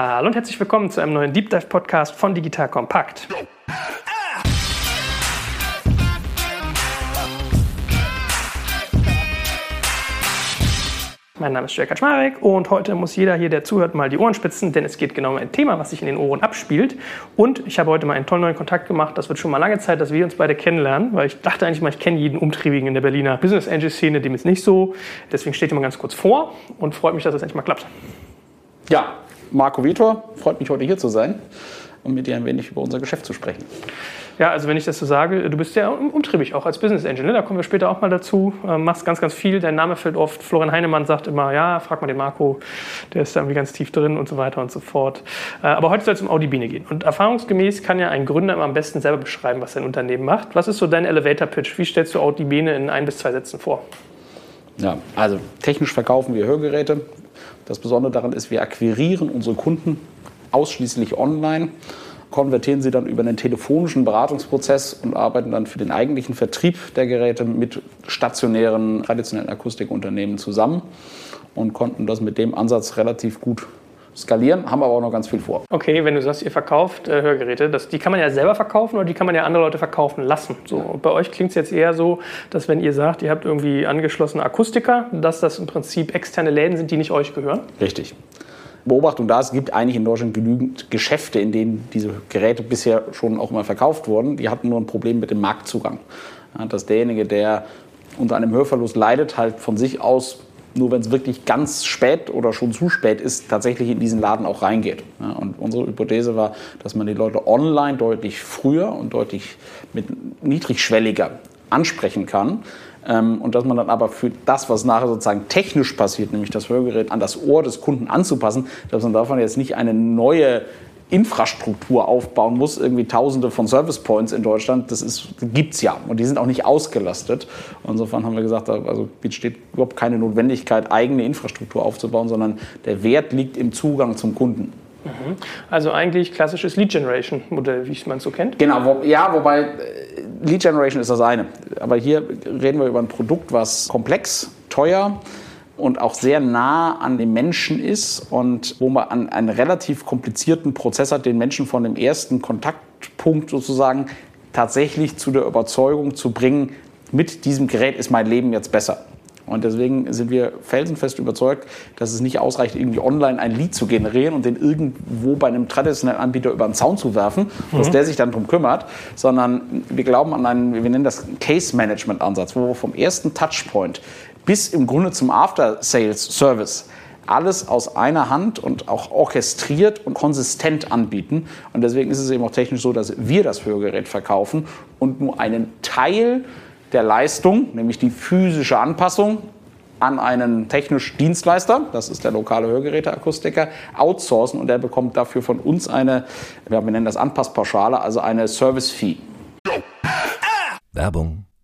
Hallo und herzlich willkommen zu einem neuen Deep Dive Podcast von Digital Kompakt. Mein Name ist Jörg Kaczmarek und heute muss jeder hier, der zuhört, mal die Ohren spitzen, denn es geht genau um ein Thema, was sich in den Ohren abspielt. Und ich habe heute mal einen tollen neuen Kontakt gemacht. Das wird schon mal lange Zeit, dass wir uns beide kennenlernen, weil ich dachte eigentlich mal, ich kenne jeden Umtriebigen in der Berliner Business Angel Szene, dem ist nicht so. Deswegen steht ihr mal ganz kurz vor und freut mich, dass das endlich mal klappt. Ja, Marco Vitor, freut mich heute hier zu sein um mit dir ein wenig über unser Geschäft zu sprechen. Ja, also wenn ich das so sage, du bist ja umtriebig auch als Business Angel. Ne? Da kommen wir später auch mal dazu. Ähm, machst ganz, ganz viel. Dein Name fällt oft. Florian Heinemann sagt immer, ja, frag mal den Marco, der ist da irgendwie ganz tief drin und so weiter und so fort. Äh, aber heute soll es um Audibine gehen. Und erfahrungsgemäß kann ja ein Gründer immer am besten selber beschreiben, was sein Unternehmen macht. Was ist so dein Elevator Pitch? Wie stellst du Audibine in ein bis zwei Sätzen vor? Ja, also technisch verkaufen wir Hörgeräte. Das Besondere daran ist, wir akquirieren unsere Kunden ausschließlich online konvertieren sie dann über einen telefonischen Beratungsprozess und arbeiten dann für den eigentlichen Vertrieb der Geräte mit stationären, traditionellen Akustikunternehmen zusammen und konnten das mit dem Ansatz relativ gut skalieren, haben aber auch noch ganz viel vor. Okay, wenn du sagst, ihr verkauft äh, Hörgeräte, das, die kann man ja selber verkaufen oder die kann man ja andere Leute verkaufen lassen. So, bei euch klingt es jetzt eher so, dass wenn ihr sagt, ihr habt irgendwie angeschlossene Akustiker, dass das im Prinzip externe Läden sind, die nicht euch gehören? Richtig. Beobachtung da, es gibt eigentlich in Deutschland genügend Geschäfte, in denen diese Geräte bisher schon auch mal verkauft wurden. Die hatten nur ein Problem mit dem Marktzugang. Ja, dass derjenige, der unter einem Hörverlust leidet, halt von sich aus, nur wenn es wirklich ganz spät oder schon zu spät ist, tatsächlich in diesen Laden auch reingeht. Ja, und unsere Hypothese war, dass man die Leute online deutlich früher und deutlich mit niedrigschwelliger ansprechen kann, ähm, und dass man dann aber für das, was nachher sozusagen technisch passiert, nämlich das Hörgerät an das Ohr des Kunden anzupassen, dass man davon jetzt nicht eine neue Infrastruktur aufbauen muss, irgendwie tausende von Service Points in Deutschland, das gibt es ja und die sind auch nicht ausgelastet. Insofern haben wir gesagt, also besteht überhaupt keine Notwendigkeit, eigene Infrastruktur aufzubauen, sondern der Wert liegt im Zugang zum Kunden. Mhm. Also eigentlich klassisches Lead Generation Modell, wie man es so kennt. Genau, wo, ja, wobei äh, Lead Generation ist das eine. Aber hier reden wir über ein Produkt, was komplex, teuer und auch sehr nah an den Menschen ist und wo man an einen relativ komplizierten Prozess hat, den Menschen von dem ersten Kontaktpunkt sozusagen tatsächlich zu der Überzeugung zu bringen, mit diesem Gerät ist mein Leben jetzt besser. Und deswegen sind wir felsenfest überzeugt, dass es nicht ausreicht, irgendwie online ein Lied zu generieren und den irgendwo bei einem traditionellen Anbieter über den Zaun zu werfen, mhm. dass der sich dann darum kümmert, sondern wir glauben an einen, wir nennen das Case-Management-Ansatz, wo wir vom ersten Touchpoint bis im Grunde zum After-Sales-Service alles aus einer Hand und auch orchestriert und konsistent anbieten. Und deswegen ist es eben auch technisch so, dass wir das Hörgerät verkaufen und nur einen Teil der Leistung, nämlich die physische Anpassung an einen technischen Dienstleister, das ist der lokale Hörgeräteakustiker, outsourcen und der bekommt dafür von uns eine, wir nennen das Anpasspauschale, also eine Service-Fee. Werbung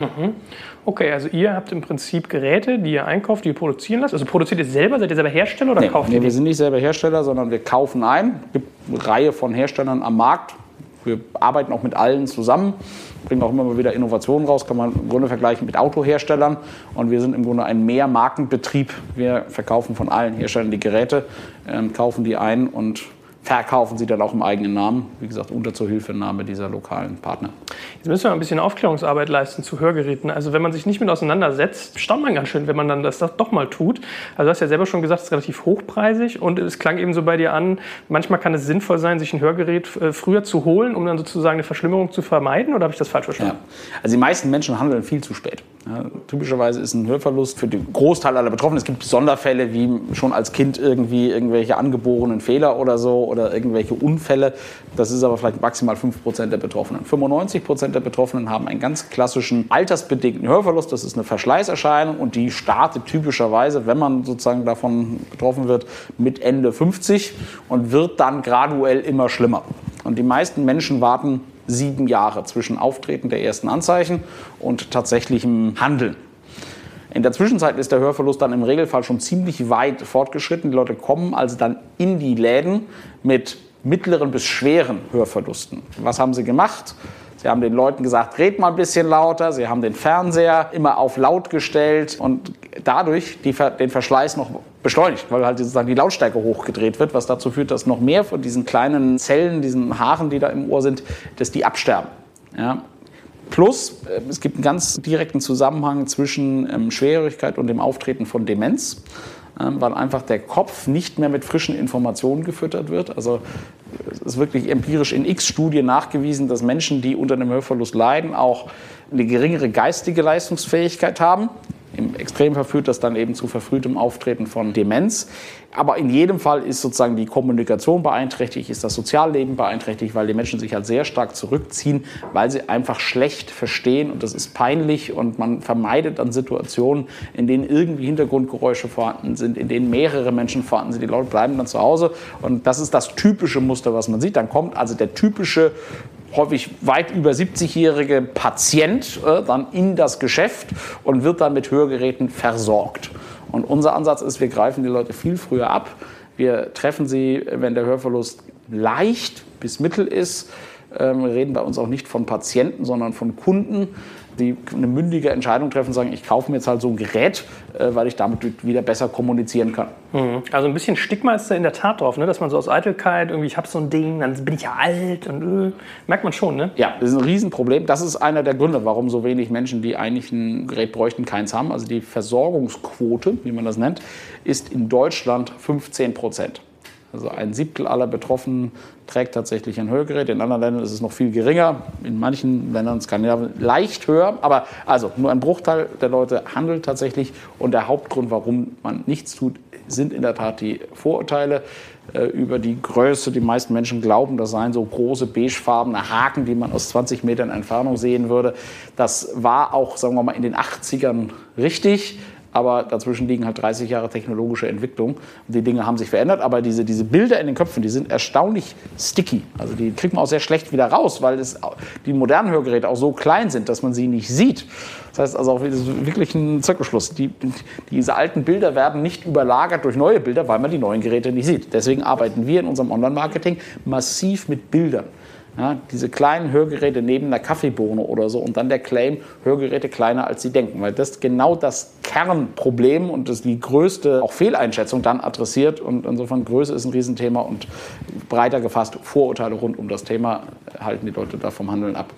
Mhm. Okay, also ihr habt im Prinzip Geräte, die ihr einkauft, die ihr produzieren lasst. Also produziert ihr selber? Seid ihr selber Hersteller oder nee, kauft nee, ihr? wir sind nicht selber Hersteller, sondern wir kaufen ein. Es gibt eine Reihe von Herstellern am Markt. Wir arbeiten auch mit allen zusammen, bringen auch immer mal wieder Innovationen raus, kann man im Grunde vergleichen mit Autoherstellern. Und wir sind im Grunde ein Mehrmarkenbetrieb. Wir verkaufen von allen Herstellern die Geräte, äh, kaufen die ein und verkaufen sie dann auch im eigenen Namen, wie gesagt, unter Zuhilfenahme dieser lokalen Partner. Jetzt müssen wir ein bisschen Aufklärungsarbeit leisten zu Hörgeräten. Also wenn man sich nicht mit auseinandersetzt, staunt man ganz schön, wenn man dann das doch mal tut. Also du hast ja selber schon gesagt, es ist relativ hochpreisig und es klang eben so bei dir an, manchmal kann es sinnvoll sein, sich ein Hörgerät äh, früher zu holen, um dann sozusagen eine Verschlimmerung zu vermeiden oder habe ich das falsch verstanden? Ja. Also die meisten Menschen handeln viel zu spät. Ja, typischerweise ist ein Hörverlust für den Großteil aller Betroffenen. Es gibt Sonderfälle wie schon als Kind irgendwie irgendwelche angeborenen Fehler oder so oder irgendwelche Unfälle. Das ist aber vielleicht maximal 5% der Betroffenen. 95% der Betroffenen haben einen ganz klassischen altersbedingten Hörverlust. Das ist eine Verschleißerscheinung und die startet typischerweise, wenn man sozusagen davon betroffen wird, mit Ende 50 und wird dann graduell immer schlimmer. Und die meisten Menschen warten sieben Jahre zwischen Auftreten der ersten Anzeichen und tatsächlichem Handeln. In der Zwischenzeit ist der Hörverlust dann im Regelfall schon ziemlich weit fortgeschritten. Die Leute kommen also dann in die Läden mit mittleren bis schweren Hörverlusten. Was haben sie gemacht? Sie haben den Leuten gesagt, red mal ein bisschen lauter. Sie haben den Fernseher immer auf laut gestellt und dadurch die, den Verschleiß noch beschleunigt, weil halt sozusagen die Lautstärke hochgedreht wird, was dazu führt, dass noch mehr von diesen kleinen Zellen, diesen Haaren, die da im Ohr sind, dass die absterben. Ja. Plus, äh, es gibt einen ganz direkten Zusammenhang zwischen ähm, Schwerhörigkeit und dem Auftreten von Demenz. Ähm, weil einfach der Kopf nicht mehr mit frischen Informationen gefüttert wird. Also es ist wirklich empirisch in x Studien nachgewiesen, dass Menschen, die unter einem Hörverlust leiden, auch eine geringere geistige Leistungsfähigkeit haben. Im Extremfall führt das dann eben zu verfrühtem Auftreten von Demenz. Aber in jedem Fall ist sozusagen die Kommunikation beeinträchtigt, ist das Sozialleben beeinträchtigt, weil die Menschen sich halt sehr stark zurückziehen, weil sie einfach schlecht verstehen und das ist peinlich und man vermeidet dann Situationen, in denen irgendwie Hintergrundgeräusche vorhanden sind, in denen mehrere Menschen vorhanden sind. Die Leute bleiben dann zu Hause und das ist das typische Muster, was man sieht. Dann kommt also der typische häufig weit über 70-jährige Patient äh, dann in das Geschäft und wird dann mit Hörgeräten versorgt. Und unser Ansatz ist, wir greifen die Leute viel früher ab. Wir treffen sie, wenn der Hörverlust leicht bis mittel ist. Ähm, wir reden bei uns auch nicht von Patienten, sondern von Kunden, die eine mündige Entscheidung treffen und sagen, ich kaufe mir jetzt halt so ein Gerät, äh, weil ich damit wieder besser kommunizieren kann. Mhm. Also ein bisschen Stigma ist da in der Tat drauf, ne? dass man so aus Eitelkeit, irgendwie ich habe so ein Ding, dann bin ich ja alt und äh, merkt man schon. Ne? Ja, das ist ein Riesenproblem. Das ist einer der Gründe, warum so wenig Menschen, die eigentlich ein Gerät bräuchten, keins haben. Also die Versorgungsquote, wie man das nennt, ist in Deutschland 15 Prozent. Also ein Siebtel aller Betroffenen trägt tatsächlich ein Hörgerät. In anderen Ländern ist es noch viel geringer. In manchen Ländern Skandinavien leicht höher. Aber also nur ein Bruchteil der Leute handelt tatsächlich. Und der Hauptgrund, warum man nichts tut, sind in der Tat die Vorurteile äh, über die Größe. Die meisten Menschen glauben, das seien so große beigefarbene Haken, die man aus 20 Metern Entfernung sehen würde. Das war auch, sagen wir mal, in den 80ern richtig aber dazwischen liegen halt 30 Jahre technologische Entwicklung. Und die Dinge haben sich verändert, aber diese, diese Bilder in den Köpfen, die sind erstaunlich sticky. Also die kriegt man auch sehr schlecht wieder raus, weil es, die modernen Hörgeräte auch so klein sind, dass man sie nicht sieht. Das heißt also auch wirklich ein Zirkelschluss. Die, diese alten Bilder werden nicht überlagert durch neue Bilder, weil man die neuen Geräte nicht sieht. Deswegen arbeiten wir in unserem Online-Marketing massiv mit Bildern. Ja, diese kleinen Hörgeräte neben einer Kaffeebohne oder so und dann der Claim, Hörgeräte kleiner als sie denken, weil das genau das Kernproblem und das die größte auch Fehleinschätzung dann adressiert und insofern Größe ist ein Riesenthema und breiter gefasst Vorurteile rund um das Thema halten die Leute da vom Handeln ab.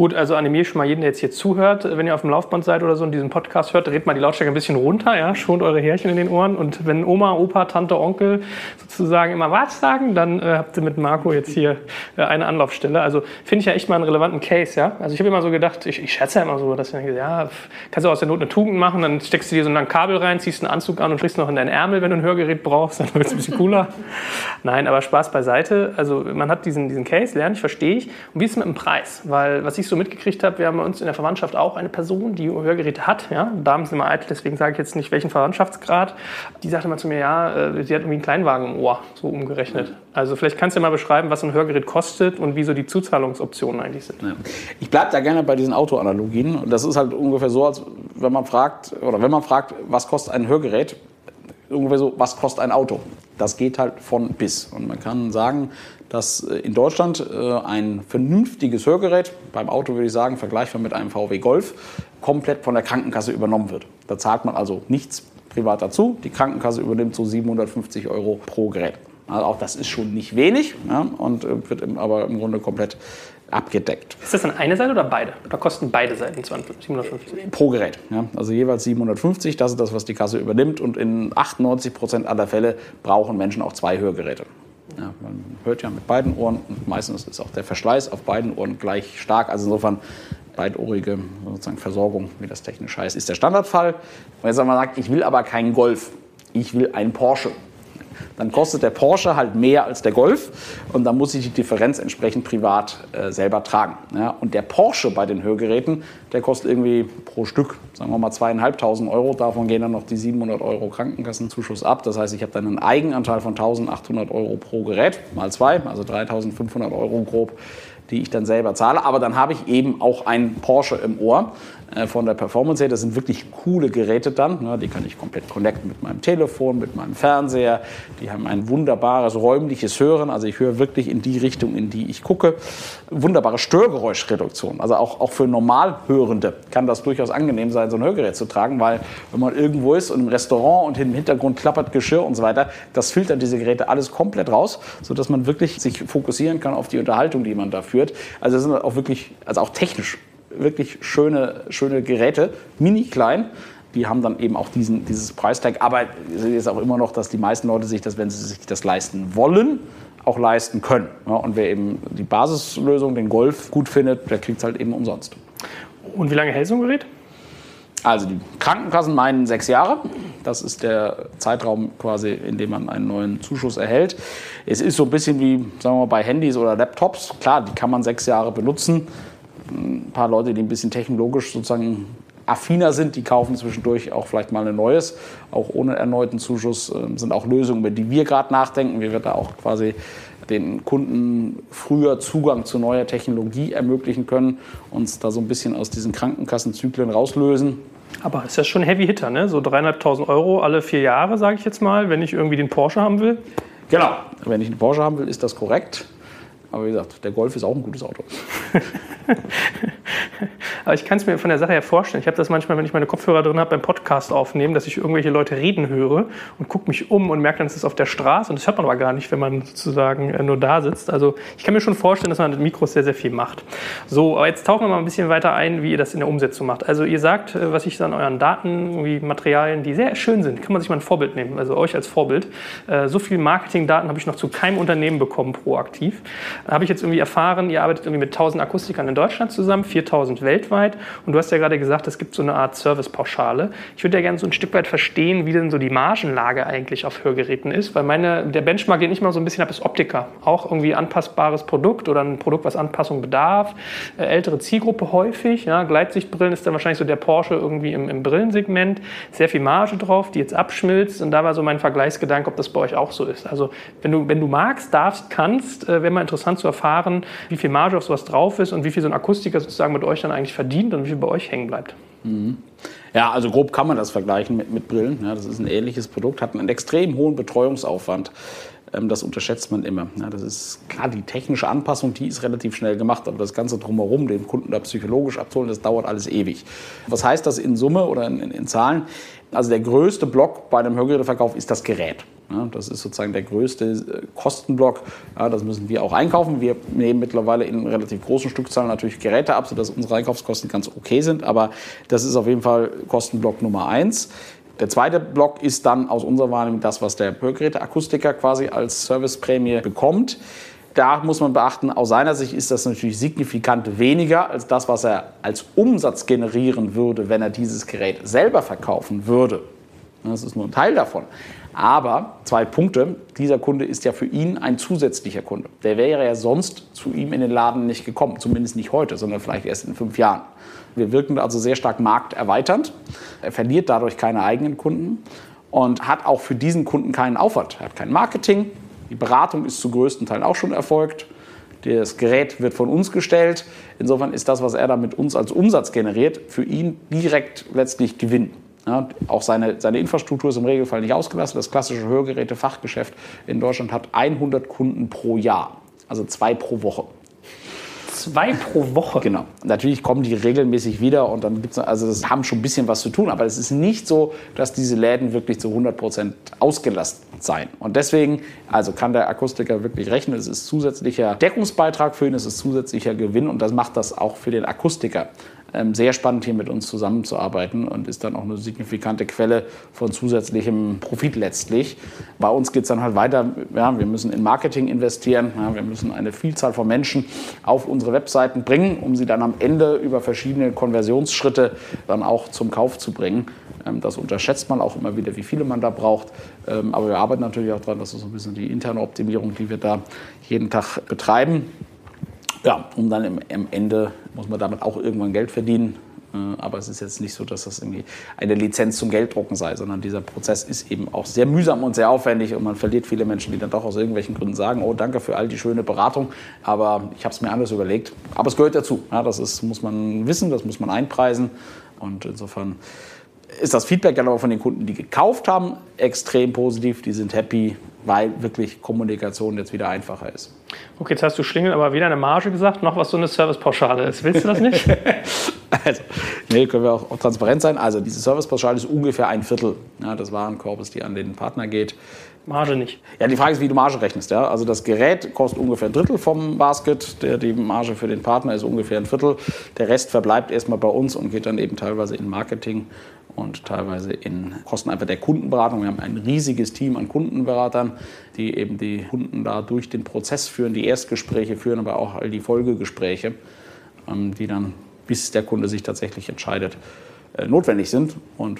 Gut, also animiere schon mal jeden, der jetzt hier zuhört, wenn ihr auf dem Laufband seid oder so und diesen Podcast hört, dreht mal die Lautstärke ein bisschen runter, ja, schont eure Härchen in den Ohren und wenn Oma, Opa, Tante, Onkel sozusagen immer was sagen, dann äh, habt ihr mit Marco jetzt hier äh, eine Anlaufstelle. Also finde ich ja echt mal einen relevanten Case, ja. Also ich habe immer so gedacht, ich, ich schätze ja immer so, dass ich denke, ja, kannst du aus der Not eine Tugend machen, dann steckst du dir so ein Kabel rein, ziehst einen Anzug an und kriegst noch in deinen Ärmel, wenn du ein Hörgerät brauchst, dann wird es ein bisschen cooler. Nein, aber Spaß beiseite. Also man hat diesen, diesen Case, lerne ich, verstehe ich. Und wie ist es mit dem Preis? Weil was ich so mitgekriegt habe, wir haben bei uns in der Verwandtschaft auch eine Person, die Hörgeräte hat. Ja? Damen sind immer eitel, deswegen sage ich jetzt nicht welchen Verwandtschaftsgrad. Die sagte mal zu mir, ja, äh, sie hat irgendwie einen Kleinwagen im Ohr, so umgerechnet. Also vielleicht kannst du mal beschreiben, was ein Hörgerät kostet und wie so die Zuzahlungsoptionen eigentlich sind. Ja. Ich bleibe da gerne bei diesen Autoanalogien. Das ist halt ungefähr so, als wenn man fragt, oder wenn man fragt, was kostet ein Hörgerät, ungefähr so, was kostet ein Auto? Das geht halt von bis. Und man kann sagen, dass äh, in Deutschland äh, ein vernünftiges Hörgerät, beim Auto würde ich sagen, vergleichbar mit einem VW Golf, komplett von der Krankenkasse übernommen wird. Da zahlt man also nichts privat dazu. Die Krankenkasse übernimmt so 750 Euro pro Gerät. Also auch das ist schon nicht wenig ja, und äh, wird im, aber im Grunde komplett abgedeckt. Ist das dann eine Seite oder beide? Oder kosten beide Seiten 750? Pro Gerät. Ja. Also jeweils 750, das ist das, was die Kasse übernimmt. Und in 98 Prozent aller Fälle brauchen Menschen auch zwei Hörgeräte. Ja, man hört ja mit beiden Ohren und meistens ist auch der Verschleiß auf beiden Ohren gleich stark. Also insofern beidohrige sozusagen Versorgung, wie das technisch heißt, ist der Standardfall. Und jetzt, man sagt, ich will aber keinen Golf, ich will einen Porsche dann kostet der Porsche halt mehr als der Golf und dann muss ich die Differenz entsprechend privat äh, selber tragen. Ja, und der Porsche bei den Hörgeräten, der kostet irgendwie pro Stück, sagen wir mal zweieinhalbtausend Euro. Davon gehen dann noch die 700 Euro Krankenkassenzuschuss ab. Das heißt, ich habe dann einen Eigenanteil von 1800 Euro pro Gerät, mal zwei, also 3500 Euro grob die ich dann selber zahle. Aber dann habe ich eben auch einen Porsche im Ohr von der Performance her. Das sind wirklich coole Geräte dann. Ne? Die kann ich komplett connecten mit meinem Telefon, mit meinem Fernseher. Die haben ein wunderbares räumliches Hören. Also ich höre wirklich in die Richtung, in die ich gucke. Wunderbare Störgeräuschreduktion. Also auch, auch für Normalhörende kann das durchaus angenehm sein, so ein Hörgerät zu tragen, weil wenn man irgendwo ist und im Restaurant und im Hintergrund klappert Geschirr und so weiter, das filtert diese Geräte alles komplett raus, sodass man wirklich sich fokussieren kann auf die Unterhaltung, die man da führt. Also das sind auch wirklich, also auch technisch wirklich schöne, schöne Geräte, mini klein. Die haben dann eben auch diesen, dieses Preistag. Aber es ist auch immer noch, dass die meisten Leute sich das, wenn sie sich das leisten wollen, auch leisten können. Ja, und wer eben die Basislösung, den Golf, gut findet, der kriegt es halt eben umsonst. Und wie lange hält so ein Gerät? Also die Krankenkassen meinen sechs Jahre. Das ist der Zeitraum quasi, in dem man einen neuen Zuschuss erhält. Es ist so ein bisschen wie, sagen wir mal, bei Handys oder Laptops. Klar, die kann man sechs Jahre benutzen. Ein paar Leute, die ein bisschen technologisch sozusagen affiner sind, die kaufen zwischendurch auch vielleicht mal ein neues, auch ohne erneuten Zuschuss. Ähm, sind auch Lösungen, über die wir gerade nachdenken. Wir werden da auch quasi den Kunden früher Zugang zu neuer Technologie ermöglichen können, uns da so ein bisschen aus diesen Krankenkassenzyklen rauslösen. Aber ist ja schon ein Heavy Hitter, ne? So 3.500 Euro alle vier Jahre, sage ich jetzt mal, wenn ich irgendwie den Porsche haben will. Genau, wenn ich einen Porsche haben will, ist das korrekt. Aber wie gesagt, der Golf ist auch ein gutes Auto. Aber ich kann es mir von der Sache her vorstellen. Ich habe das manchmal, wenn ich meine Kopfhörer drin habe beim Podcast aufnehmen, dass ich irgendwelche Leute reden höre und gucke mich um und merke dann, es ist auf der Straße. Und das hört man aber gar nicht, wenn man sozusagen äh, nur da sitzt. Also ich kann mir schon vorstellen, dass man mit Mikros sehr, sehr viel macht. So, aber jetzt tauchen wir mal ein bisschen weiter ein, wie ihr das in der Umsetzung macht. Also ihr sagt, äh, was ich an euren Daten, irgendwie Materialien, die sehr schön sind, kann man sich mal ein Vorbild nehmen. Also euch als Vorbild. Äh, so viel Marketingdaten habe ich noch zu keinem Unternehmen bekommen, proaktiv. Habe ich jetzt irgendwie erfahren, ihr arbeitet irgendwie mit 1000 Akustikern in Deutschland zusammen, 4000 weltweit. Und du hast ja gerade gesagt, es gibt so eine Art Servicepauschale. Ich würde ja gerne so ein Stück weit verstehen, wie denn so die Margenlage eigentlich auf Hörgeräten ist, weil meine, der Benchmark, den ich mal so ein bisschen habe, ist Optiker. Auch irgendwie anpassbares Produkt oder ein Produkt, was Anpassung bedarf. Äh, ältere Zielgruppe häufig. Ja, Gleitsichtbrillen ist dann wahrscheinlich so der Porsche irgendwie im, im Brillensegment. Sehr viel Marge drauf, die jetzt abschmilzt. Und da war so mein Vergleichsgedanke, ob das bei euch auch so ist. Also wenn du, wenn du magst, darfst, kannst, äh, wäre mal interessant zu erfahren, wie viel Marge auf sowas drauf ist und wie viel so ein Akustiker sozusagen mit euch dann eigentlich verdient und wie viel bei euch hängen bleibt. Mhm. Ja, also grob kann man das vergleichen mit, mit Brillen. Ja, das ist ein ähnliches Produkt, hat einen extrem hohen Betreuungsaufwand. Ähm, das unterschätzt man immer. Das ist klar, die technische Anpassung, die ist relativ schnell gemacht, aber das Ganze drumherum, den Kunden da psychologisch abzuholen, das dauert alles ewig. Was heißt das in Summe oder in, in, in Zahlen? Also der größte Block bei einem Hörgeräteverkauf ist das Gerät. Ja, das ist sozusagen der größte äh, Kostenblock. Ja, das müssen wir auch einkaufen. Wir nehmen mittlerweile in relativ großen Stückzahlen natürlich Geräte ab, sodass unsere Einkaufskosten ganz okay sind. Aber das ist auf jeden Fall Kostenblock Nummer eins. Der zweite Block ist dann aus unserer Wahrnehmung das, was der Hörgeräteakustiker quasi als Serviceprämie bekommt. Da muss man beachten, aus seiner Sicht ist das natürlich signifikant weniger als das, was er als Umsatz generieren würde, wenn er dieses Gerät selber verkaufen würde. Das ist nur ein Teil davon. Aber zwei Punkte, dieser Kunde ist ja für ihn ein zusätzlicher Kunde. Der wäre ja sonst zu ihm in den Laden nicht gekommen, zumindest nicht heute, sondern vielleicht erst in fünf Jahren. Wir wirken also sehr stark markterweiternd. Er verliert dadurch keine eigenen Kunden und hat auch für diesen Kunden keinen Aufwand. Er hat kein Marketing. Die Beratung ist zu größten Teilen auch schon erfolgt. Das Gerät wird von uns gestellt. Insofern ist das, was er da mit uns als Umsatz generiert, für ihn direkt letztlich Gewinn. Ja, auch seine, seine Infrastruktur ist im Regelfall nicht ausgelastet. Das klassische Hörgeräte-Fachgeschäft in Deutschland hat 100 Kunden pro Jahr, also zwei pro Woche. zwei pro Woche. Genau. Natürlich kommen die regelmäßig wieder und dann gibt es, also das haben schon ein bisschen was zu tun, aber es ist nicht so, dass diese Läden wirklich zu 100 Prozent ausgelastet seien. Und deswegen, also kann der Akustiker wirklich rechnen, es ist zusätzlicher Deckungsbeitrag für ihn, es ist zusätzlicher Gewinn und das macht das auch für den Akustiker sehr spannend, hier mit uns zusammenzuarbeiten und ist dann auch eine signifikante Quelle von zusätzlichem Profit letztlich. Bei uns geht es dann halt weiter. Ja, wir müssen in Marketing investieren. Ja, wir müssen eine Vielzahl von Menschen auf unsere Webseiten bringen, um sie dann am Ende über verschiedene Konversionsschritte dann auch zum Kauf zu bringen. Ähm, das unterschätzt man auch immer wieder, wie viele man da braucht. Ähm, aber wir arbeiten natürlich auch daran, das ist so ein bisschen die interne Optimierung, die wir da jeden Tag betreiben. Ja, um dann am Ende muss man damit auch irgendwann Geld verdienen. Äh, aber es ist jetzt nicht so, dass das irgendwie eine Lizenz zum Gelddrucken sei, sondern dieser Prozess ist eben auch sehr mühsam und sehr aufwendig und man verliert viele Menschen, die dann doch aus irgendwelchen Gründen sagen, oh danke für all die schöne Beratung, aber ich habe es mir anders überlegt. Aber es gehört dazu. Ja, das ist, muss man wissen, das muss man einpreisen und insofern ist das Feedback dann aber von den Kunden, die gekauft haben, extrem positiv. Die sind happy, weil wirklich Kommunikation jetzt wieder einfacher ist. Okay, jetzt hast du Schlingel aber weder eine Marge gesagt, noch was so eine Servicepauschale ist. Willst du das nicht? also, nee, können wir auch, transparent sein. Also diese Servicepauschale ist ungefähr ein Viertel ja, des Warenkorbes, die an den Partner geht. Marge nicht. Ja, die Frage ist, wie du Marge rechnest. Ja? Also das Gerät kostet ungefähr ein Drittel vom Basket. Der, die Marge für den Partner ist ungefähr ein Viertel. Der Rest verbleibt erstmal bei uns und geht dann eben teilweise in Marketing und teilweise in Kosten einfach der Kundenberatung. Wir haben ein riesiges Team an Kundenberatern, die eben die Kunden da durch den Prozess führen, die Erstgespräche führen, aber auch all die Folgegespräche, ähm, die dann, bis der Kunde sich tatsächlich entscheidet, äh, notwendig sind. Und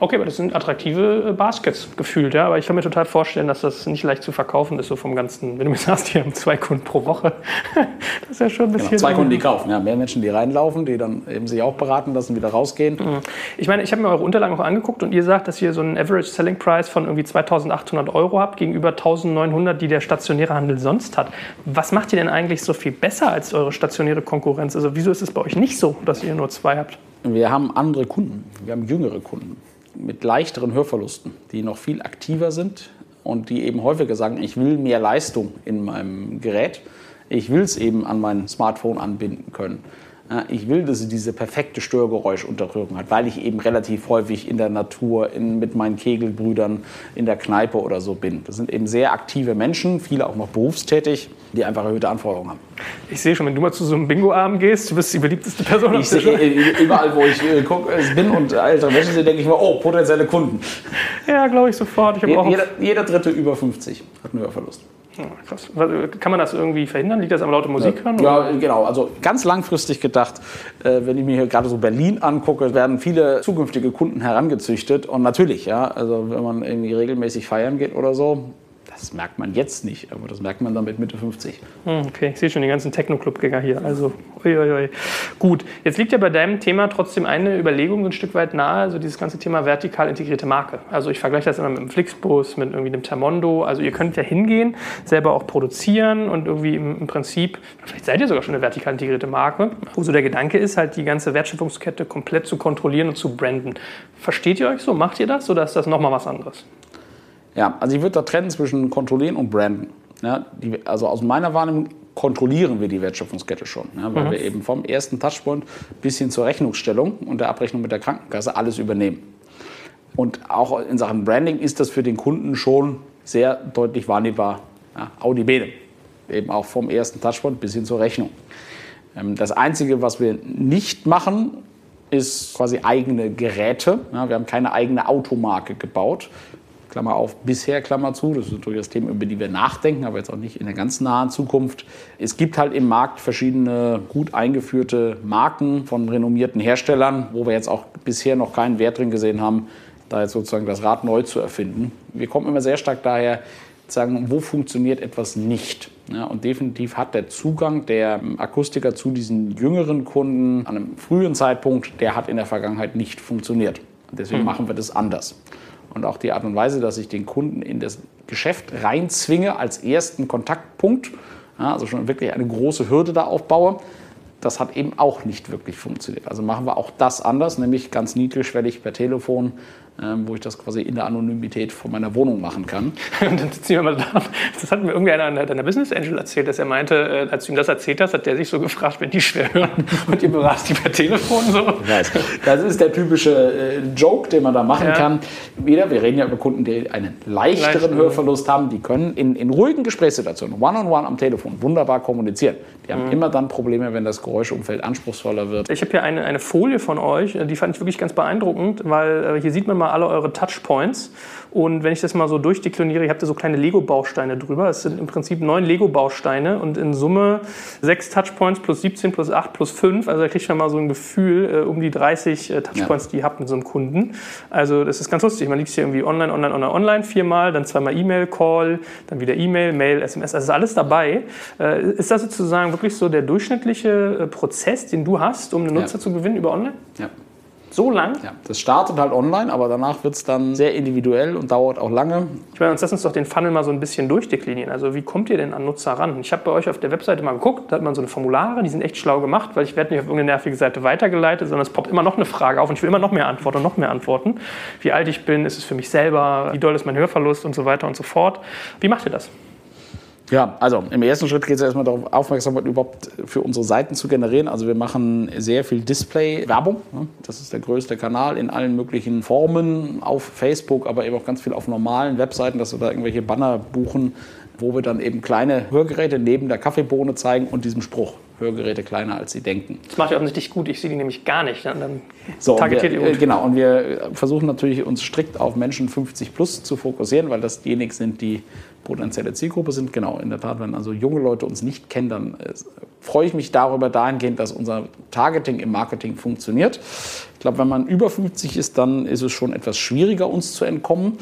Okay, aber das sind attraktive äh, Baskets gefühlt, ja. Aber ich kann mir total vorstellen, dass das nicht leicht zu verkaufen ist, so vom ganzen, wenn du mir sagst, die haben zwei Kunden pro Woche. das ist ja schon ein genau, bisschen. Genau, zwei Kunden, die kaufen, ja. Mehr Menschen, die reinlaufen, die dann eben sich auch beraten lassen, wieder rausgehen. Mhm. Ich meine, ich habe mir eure Unterlagen auch angeguckt und ihr sagt, dass ihr so einen Average Selling Price von irgendwie 2800 Euro habt gegenüber 1900, die der stationäre Handel sonst hat. Was macht ihr denn eigentlich so viel besser als eure stationäre Konkurrenz? Also, wieso ist es bei euch nicht so, dass ihr nur zwei habt? Wir haben andere Kunden, wir haben jüngere Kunden mit leichteren Hörverlusten, die noch viel aktiver sind und die eben häufiger sagen, ich will mehr Leistung in meinem Gerät, ich will es eben an mein Smartphone anbinden können. Ich will, dass sie diese perfekte Störgeräuschunterdrückung hat, weil ich eben relativ häufig in der Natur, in, mit meinen Kegelbrüdern in der Kneipe oder so bin. Das sind eben sehr aktive Menschen, viele auch noch berufstätig, die einfach erhöhte Anforderungen haben. Ich sehe schon, wenn du mal zu so einem Bingo-Abend gehst, du bist die beliebteste Person. Ich sehe äh, überall, wo ich äh, guck, äh, bin und ältere Menschen sehe, denke ich mir, oh, potenzielle Kunden. Ja, glaube ich sofort. Ich jeder, jeder dritte über 50 hat einen Hörverlust. Ja, krass. Kann man das irgendwie verhindern? Liegt das am laute Musik hören? Ja, ja, genau. Also ganz langfristig gedacht, äh, wenn ich mir hier gerade so Berlin angucke, werden viele zukünftige Kunden herangezüchtet. Und natürlich, ja, also wenn man irgendwie regelmäßig feiern geht oder so, das merkt man jetzt nicht, aber das merkt man dann mit Mitte 50. Hm, okay, ich sehe schon die ganzen Techno-Club-Gänger hier. Also, uiuiui. Gut, jetzt liegt ja bei deinem Thema trotzdem eine Überlegung ein Stück weit nahe, also dieses ganze Thema vertikal integrierte Marke. Also ich vergleiche das immer mit einem Flixbus, mit irgendwie einem Termondo. Also ihr könnt ja hingehen, selber auch produzieren und irgendwie im, im Prinzip, vielleicht seid ihr sogar schon eine vertikal integrierte Marke, wo so der Gedanke ist, halt die ganze Wertschöpfungskette komplett zu kontrollieren und zu branden. Versteht ihr euch so? Macht ihr das oder ist das nochmal was anderes? Ja, also ich würde da trennen zwischen kontrollieren und branden. Ja, die, also aus meiner Wahrnehmung kontrollieren wir die Wertschöpfungskette schon, ja, weil mhm. wir eben vom ersten Touchpoint bis hin zur Rechnungsstellung und der Abrechnung mit der Krankenkasse alles übernehmen. Und auch in Sachen Branding ist das für den Kunden schon sehr deutlich wahrnehmbar. Ja, Audi Bene, eben auch vom ersten Touchpoint bis hin zur Rechnung. Ähm, das Einzige, was wir nicht machen, ist quasi eigene Geräte. Ja, wir haben keine eigene Automarke gebaut. Klammer auf, bisher, Klammer zu. Das sind durchaus Themen, über die wir nachdenken, aber jetzt auch nicht in der ganz nahen Zukunft. Es gibt halt im Markt verschiedene gut eingeführte Marken von renommierten Herstellern, wo wir jetzt auch bisher noch keinen Wert drin gesehen haben, da jetzt sozusagen das Rad neu zu erfinden. Wir kommen immer sehr stark daher, zu sagen, wo funktioniert etwas nicht. Ja, und definitiv hat der Zugang der Akustiker zu diesen jüngeren Kunden an einem frühen Zeitpunkt, der hat in der Vergangenheit nicht funktioniert. Deswegen mhm. machen wir das anders und auch die Art und Weise, dass ich den Kunden in das Geschäft reinzwinge als ersten Kontaktpunkt, ja, also schon wirklich eine große Hürde da aufbaue, das hat eben auch nicht wirklich funktioniert. Also machen wir auch das anders, nämlich ganz niedrigschwellig per Telefon wo ich das quasi in der Anonymität von meiner Wohnung machen kann. Und dann sitzen wir mal da. Das hat mir irgendeiner deiner Business Angel erzählt, dass er meinte, äh, als du ihm das erzählt hast, hat der sich so gefragt, wenn die schwer hören und ihr berast die per Telefon so. Das ist der typische äh, Joke, den man da machen Ja. kann. Wieder, wir reden ja über Kunden, die einen leichteren Leichten. Hörverlust haben. Die können in, in ruhigen Gesprächssituationen, one-on-one am Telefon, wunderbar kommunizieren. Die Mhm. haben immer dann Probleme, wenn das Geräuschumfeld anspruchsvoller wird. Ich habe hier eine, eine Folie von euch, äh, die fand ich wirklich ganz beeindruckend, weil hier sieht man mal alle eure Touchpoints. Und wenn ich das mal so durchdekliniere, ihr habt da so kleine Lego-Bausteine drüber. Es sind im Prinzip neun Lego-Bausteine und in Summe sechs Touchpoints plus 17 plus 8 plus 5. Also da kriegt man mal so ein Gefühl, äh, um die 30 äh, Touchpoints, die ihr habt mit so einem Kunden. Also das ist ganz lustig. Man liegt hier irgendwie online, online, online, online viermal, dann zweimal E-Mail, Call, dann wieder E-Mail, Mail, SMS. Also ist alles dabei. Äh, Ist das sozusagen wirklich so der durchschnittliche äh, Prozess, den du hast, um einen Ja. Nutzer zu gewinnen über online? Ja. So lang? Ja, das startet halt online, aber danach wird es dann sehr individuell und dauert auch lange. Ich meine, uns lass uns doch den Funnel mal so ein bisschen durchdeklinieren. Also wie kommt ihr denn an Nutzer ran? Ich habe bei euch auf der Webseite mal geguckt, da hat man so eine Formulare, die sind echt schlau gemacht, weil ich werde nicht auf irgendeine nervige Seite weitergeleitet, sondern es poppt immer noch eine Frage auf und ich will immer noch mehr Antworten und noch mehr Antworten. Wie alt ich bin, ist es für mich selber, wie doll ist mein Hörverlust und so weiter und so fort. Wie macht ihr das? Ja, also im ersten Schritt geht es erstmal darauf, Aufmerksamkeit überhaupt für unsere Seiten zu generieren. Also wir machen sehr viel Display-Werbung. ne? Das ist der größte Kanal in allen möglichen Formen auf Facebook, aber eben auch ganz viel auf normalen Webseiten, dass wir da irgendwelche Banner buchen, wo wir dann eben kleine Hörgeräte neben der Kaffeebohne zeigen und diesem Spruch. Hörgeräte kleiner als sie denken. Das macht ihr offensichtlich gut, ich sehe die nämlich gar nicht. Dann, So, targetiert wir, ihr äh, gut. genau, und wir versuchen natürlich uns strikt auf Menschen 50 plus zu fokussieren, weil das diejenigen sind, die potenzielle Zielgruppe sind. Genau, in der Tat, wenn also junge Leute uns nicht kennen, dann äh, freue ich mich darüber dahingehend, dass unser Targeting im Marketing funktioniert. Ich glaube, wenn man über 50 ist, dann ist es schon etwas schwieriger, uns zu entkommen,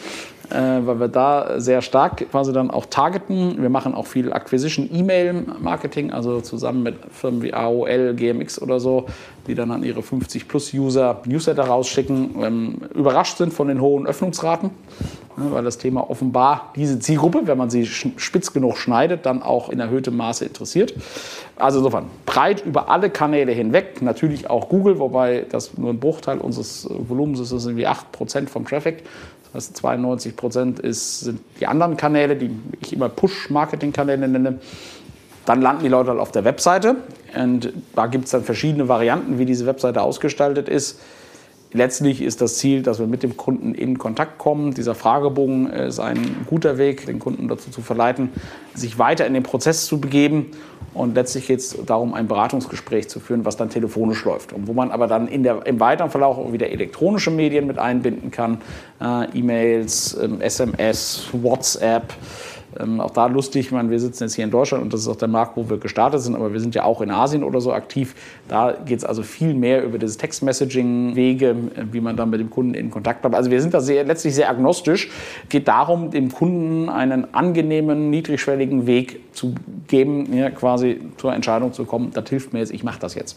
äh, weil wir da sehr stark quasi dann auch targeten. Wir machen auch viel Acquisition E-Mail-Marketing, also zusammen mit Firmen wie AOL, GMX oder so, die dann an ihre 50-plus-User Newsletter rausschicken, ähm, überrascht sind von den hohen Öffnungsraten, ne, weil das Thema offenbar diese Zielgruppe, wenn man sie spitz genug schneidet, dann auch in erhöhtem Maße interessiert. Also insofern breit über alle Kanäle hinweg, natürlich auch Google, wobei das nur ein Bruchteil unseres äh, Volumens ist, das sind wie 8% vom Traffic. Das heißt, 92 Prozent sind die anderen Kanäle, die ich immer Push-Marketing-Kanäle nenne. Dann landen die Leute halt auf der Webseite. Und da gibt es dann verschiedene Varianten, wie diese Webseite ausgestaltet ist. Letztlich ist das Ziel, dass wir mit dem Kunden in Kontakt kommen. Dieser Fragebogen ist ein guter Weg, den Kunden dazu zu verleiten, sich weiter in den Prozess zu begeben. Und letztlich geht es darum, ein Beratungsgespräch zu führen, was dann telefonisch läuft. Und wo man aber dann der, im weiteren Verlauf auch wieder elektronische Medien mit einbinden kann. Äh, E-Mails, ähm, SMS, WhatsApp. Ähm, auch da lustig, ich meine, wir sitzen jetzt hier in Deutschland und das ist auch der Markt, wo wir gestartet sind, aber wir sind ja auch in Asien oder so aktiv. Da geht es also viel mehr über dieses Text-Messaging-Wege, äh, wie man dann mit dem Kunden in Kontakt bleibt. Also wir sind da sehr, letztlich sehr agnostisch. Geht darum, dem Kunden einen angenehmen, niedrigschwelligen Weg zu geben, ja, quasi zur Entscheidung zu kommen, das hilft mir jetzt, ich mache das jetzt.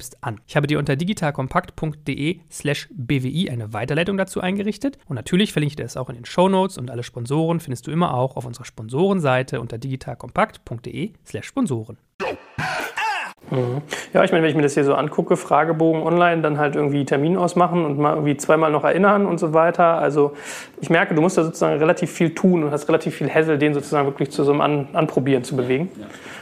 an. Ich habe dir unter digitalkompakt.de slash BWI eine Weiterleitung dazu eingerichtet und natürlich verlinke ich dir das auch in den Shownotes und alle Sponsoren findest du immer auch auf unserer Sponsorenseite unter digitalkompakt.de slash Ja, ich meine, wenn ich mir das hier so angucke, Fragebogen online, dann halt irgendwie Termin ausmachen und mal irgendwie zweimal noch erinnern und so weiter. Also ich merke, du musst da sozusagen relativ viel tun und hast relativ viel Hassel, den sozusagen wirklich zu so einem An Anprobieren zu bewegen.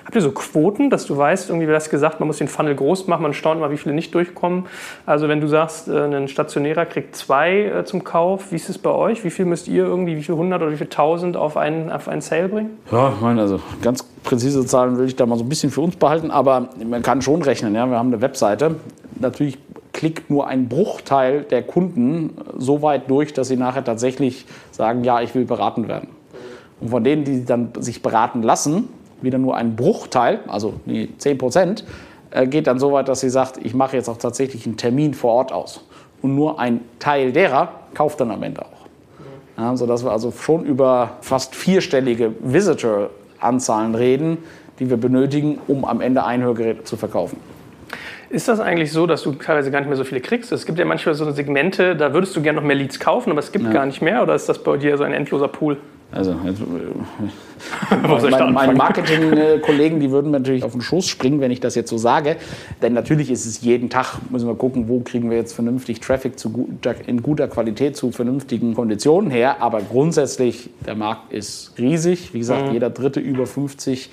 Habt ihr so Quoten, dass du weißt, irgendwie, du hast gesagt, man muss den Funnel groß machen, man staunt immer, wie viele nicht durchkommen. Also wenn du sagst, äh, ein Stationärer kriegt zwei äh, zum Kauf, wie ist es bei euch? Wie viel müsst ihr irgendwie, wie viel hundert oder wie viel tausend auf einen, auf einen Sale bringen? Ja, ich meine, also ganz präzise Zahlen will ich da mal so ein bisschen für uns behalten, aber man kann schon rechnen. Ja? Wir haben eine Webseite. Natürlich klickt nur ein Bruchteil der Kunden so weit durch, dass sie nachher tatsächlich sagen, ja, ich will beraten werden. Und von denen, die dann sich beraten lassen, wieder nur ein Bruchteil, also 10 Prozent, äh, geht dann so weit, dass sie sagt, ich mache jetzt auch tatsächlich einen Termin vor Ort aus. Und nur ein Teil derer kauft dann am Ende auch. Ja, sodass wir also schon über fast vierstellige Visitor-Anzahlen reden, die wir benötigen, um am Ende ein Hörgerät zu verkaufen. Ist das eigentlich so, dass du teilweise gar nicht mehr so viele kriegst? Es gibt ja manchmal so Segmente, da würdest du gerne noch mehr Leads kaufen, aber es gibt ja. gar nicht mehr. Oder ist das bei dir so ein endloser Pool? Also, jetzt, äh, meine, meine Marketing-Kollegen, die würden mir natürlich auf den Schoß springen, wenn ich das jetzt so sage. Denn natürlich ist es jeden Tag, müssen wir gucken, wo kriegen wir jetzt vernünftig Traffic zu guter, in guter Qualität zu vernünftigen Konditionen her. Aber grundsätzlich, der Markt ist riesig. Wie gesagt, mhm. jeder dritte über 50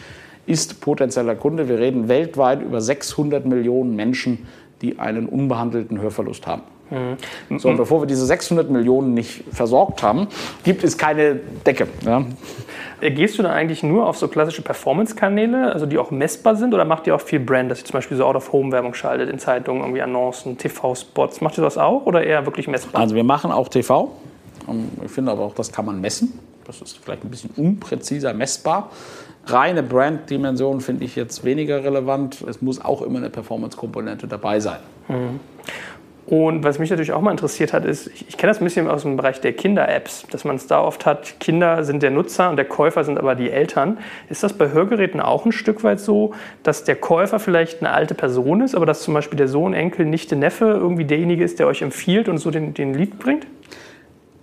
ist potenzieller Kunde. Wir reden weltweit über 600 Millionen Menschen, die einen unbehandelten Hörverlust haben. Mhm. So, und bevor wir diese 600 Millionen nicht versorgt haben, gibt es keine Decke. Ja. Äh, gehst du dann eigentlich nur auf so klassische Performance-Kanäle, also die auch messbar sind, oder macht ihr auch viel Brand, dass ihr zum Beispiel so Out-of-Home-Werbung schaltet in Zeitungen, irgendwie Annoncen, TV-Spots? Macht ihr das auch oder eher wirklich messbar? Also wir machen auch TV. Ich finde aber auch, das kann man messen. Das ist vielleicht ein bisschen unpräziser messbar. Reine Brand-Dimension finde ich jetzt weniger relevant. Es muss auch immer eine Performance-Komponente dabei sein. Mhm. Und was mich natürlich auch mal interessiert hat, ist, ich, ich kenne das ein bisschen aus dem Bereich der Kinder-Apps, dass man es da oft hat, Kinder sind der Nutzer und der Käufer sind aber die Eltern. Ist das bei Hörgeräten auch ein Stück weit so, dass der Käufer vielleicht eine alte Person ist, aber dass zum Beispiel der Sohn, Enkel, Nichte, Neffe irgendwie derjenige ist, der euch empfiehlt und so den, den Lied bringt?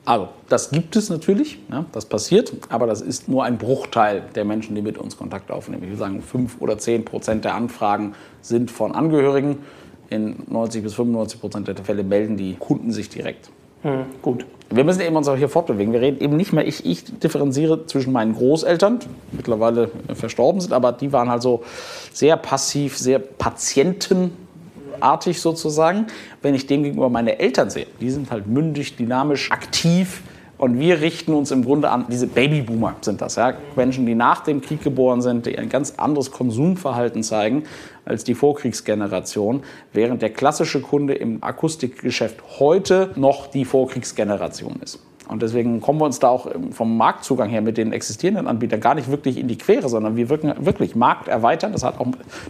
Also, das gibt es natürlich, ja, das passiert, aber das ist nur ein Bruchteil der Menschen, die mit uns Kontakt aufnehmen. Ich würde sagen, 5 oder 10 Prozent der Anfragen sind von Angehörigen in 90 bis 95 Prozent der Fälle melden die Kunden sich direkt. Hm, gut. Wir müssen eben uns auch hier fortbewegen. Wir reden eben nicht mehr, ich, ich differenziere zwischen meinen Großeltern, die mittlerweile verstorben sind, aber die waren halt so sehr passiv, sehr patientenartig sozusagen. Wenn ich dem gegenüber meine Eltern sehe, die sind halt mündig, dynamisch, aktiv, und wir richten uns im Grunde an, diese Babyboomer sind das, ja? Menschen, die nach dem Krieg geboren sind, die ein ganz anderes Konsumverhalten zeigen als die Vorkriegsgeneration, während der klassische Kunde im Akustikgeschäft heute noch die Vorkriegsgeneration ist. Und deswegen kommen wir uns da auch vom Marktzugang her mit den existierenden Anbietern gar nicht wirklich in die Quere, sondern wir wirken wirklich Markt erweitern. Das hat auch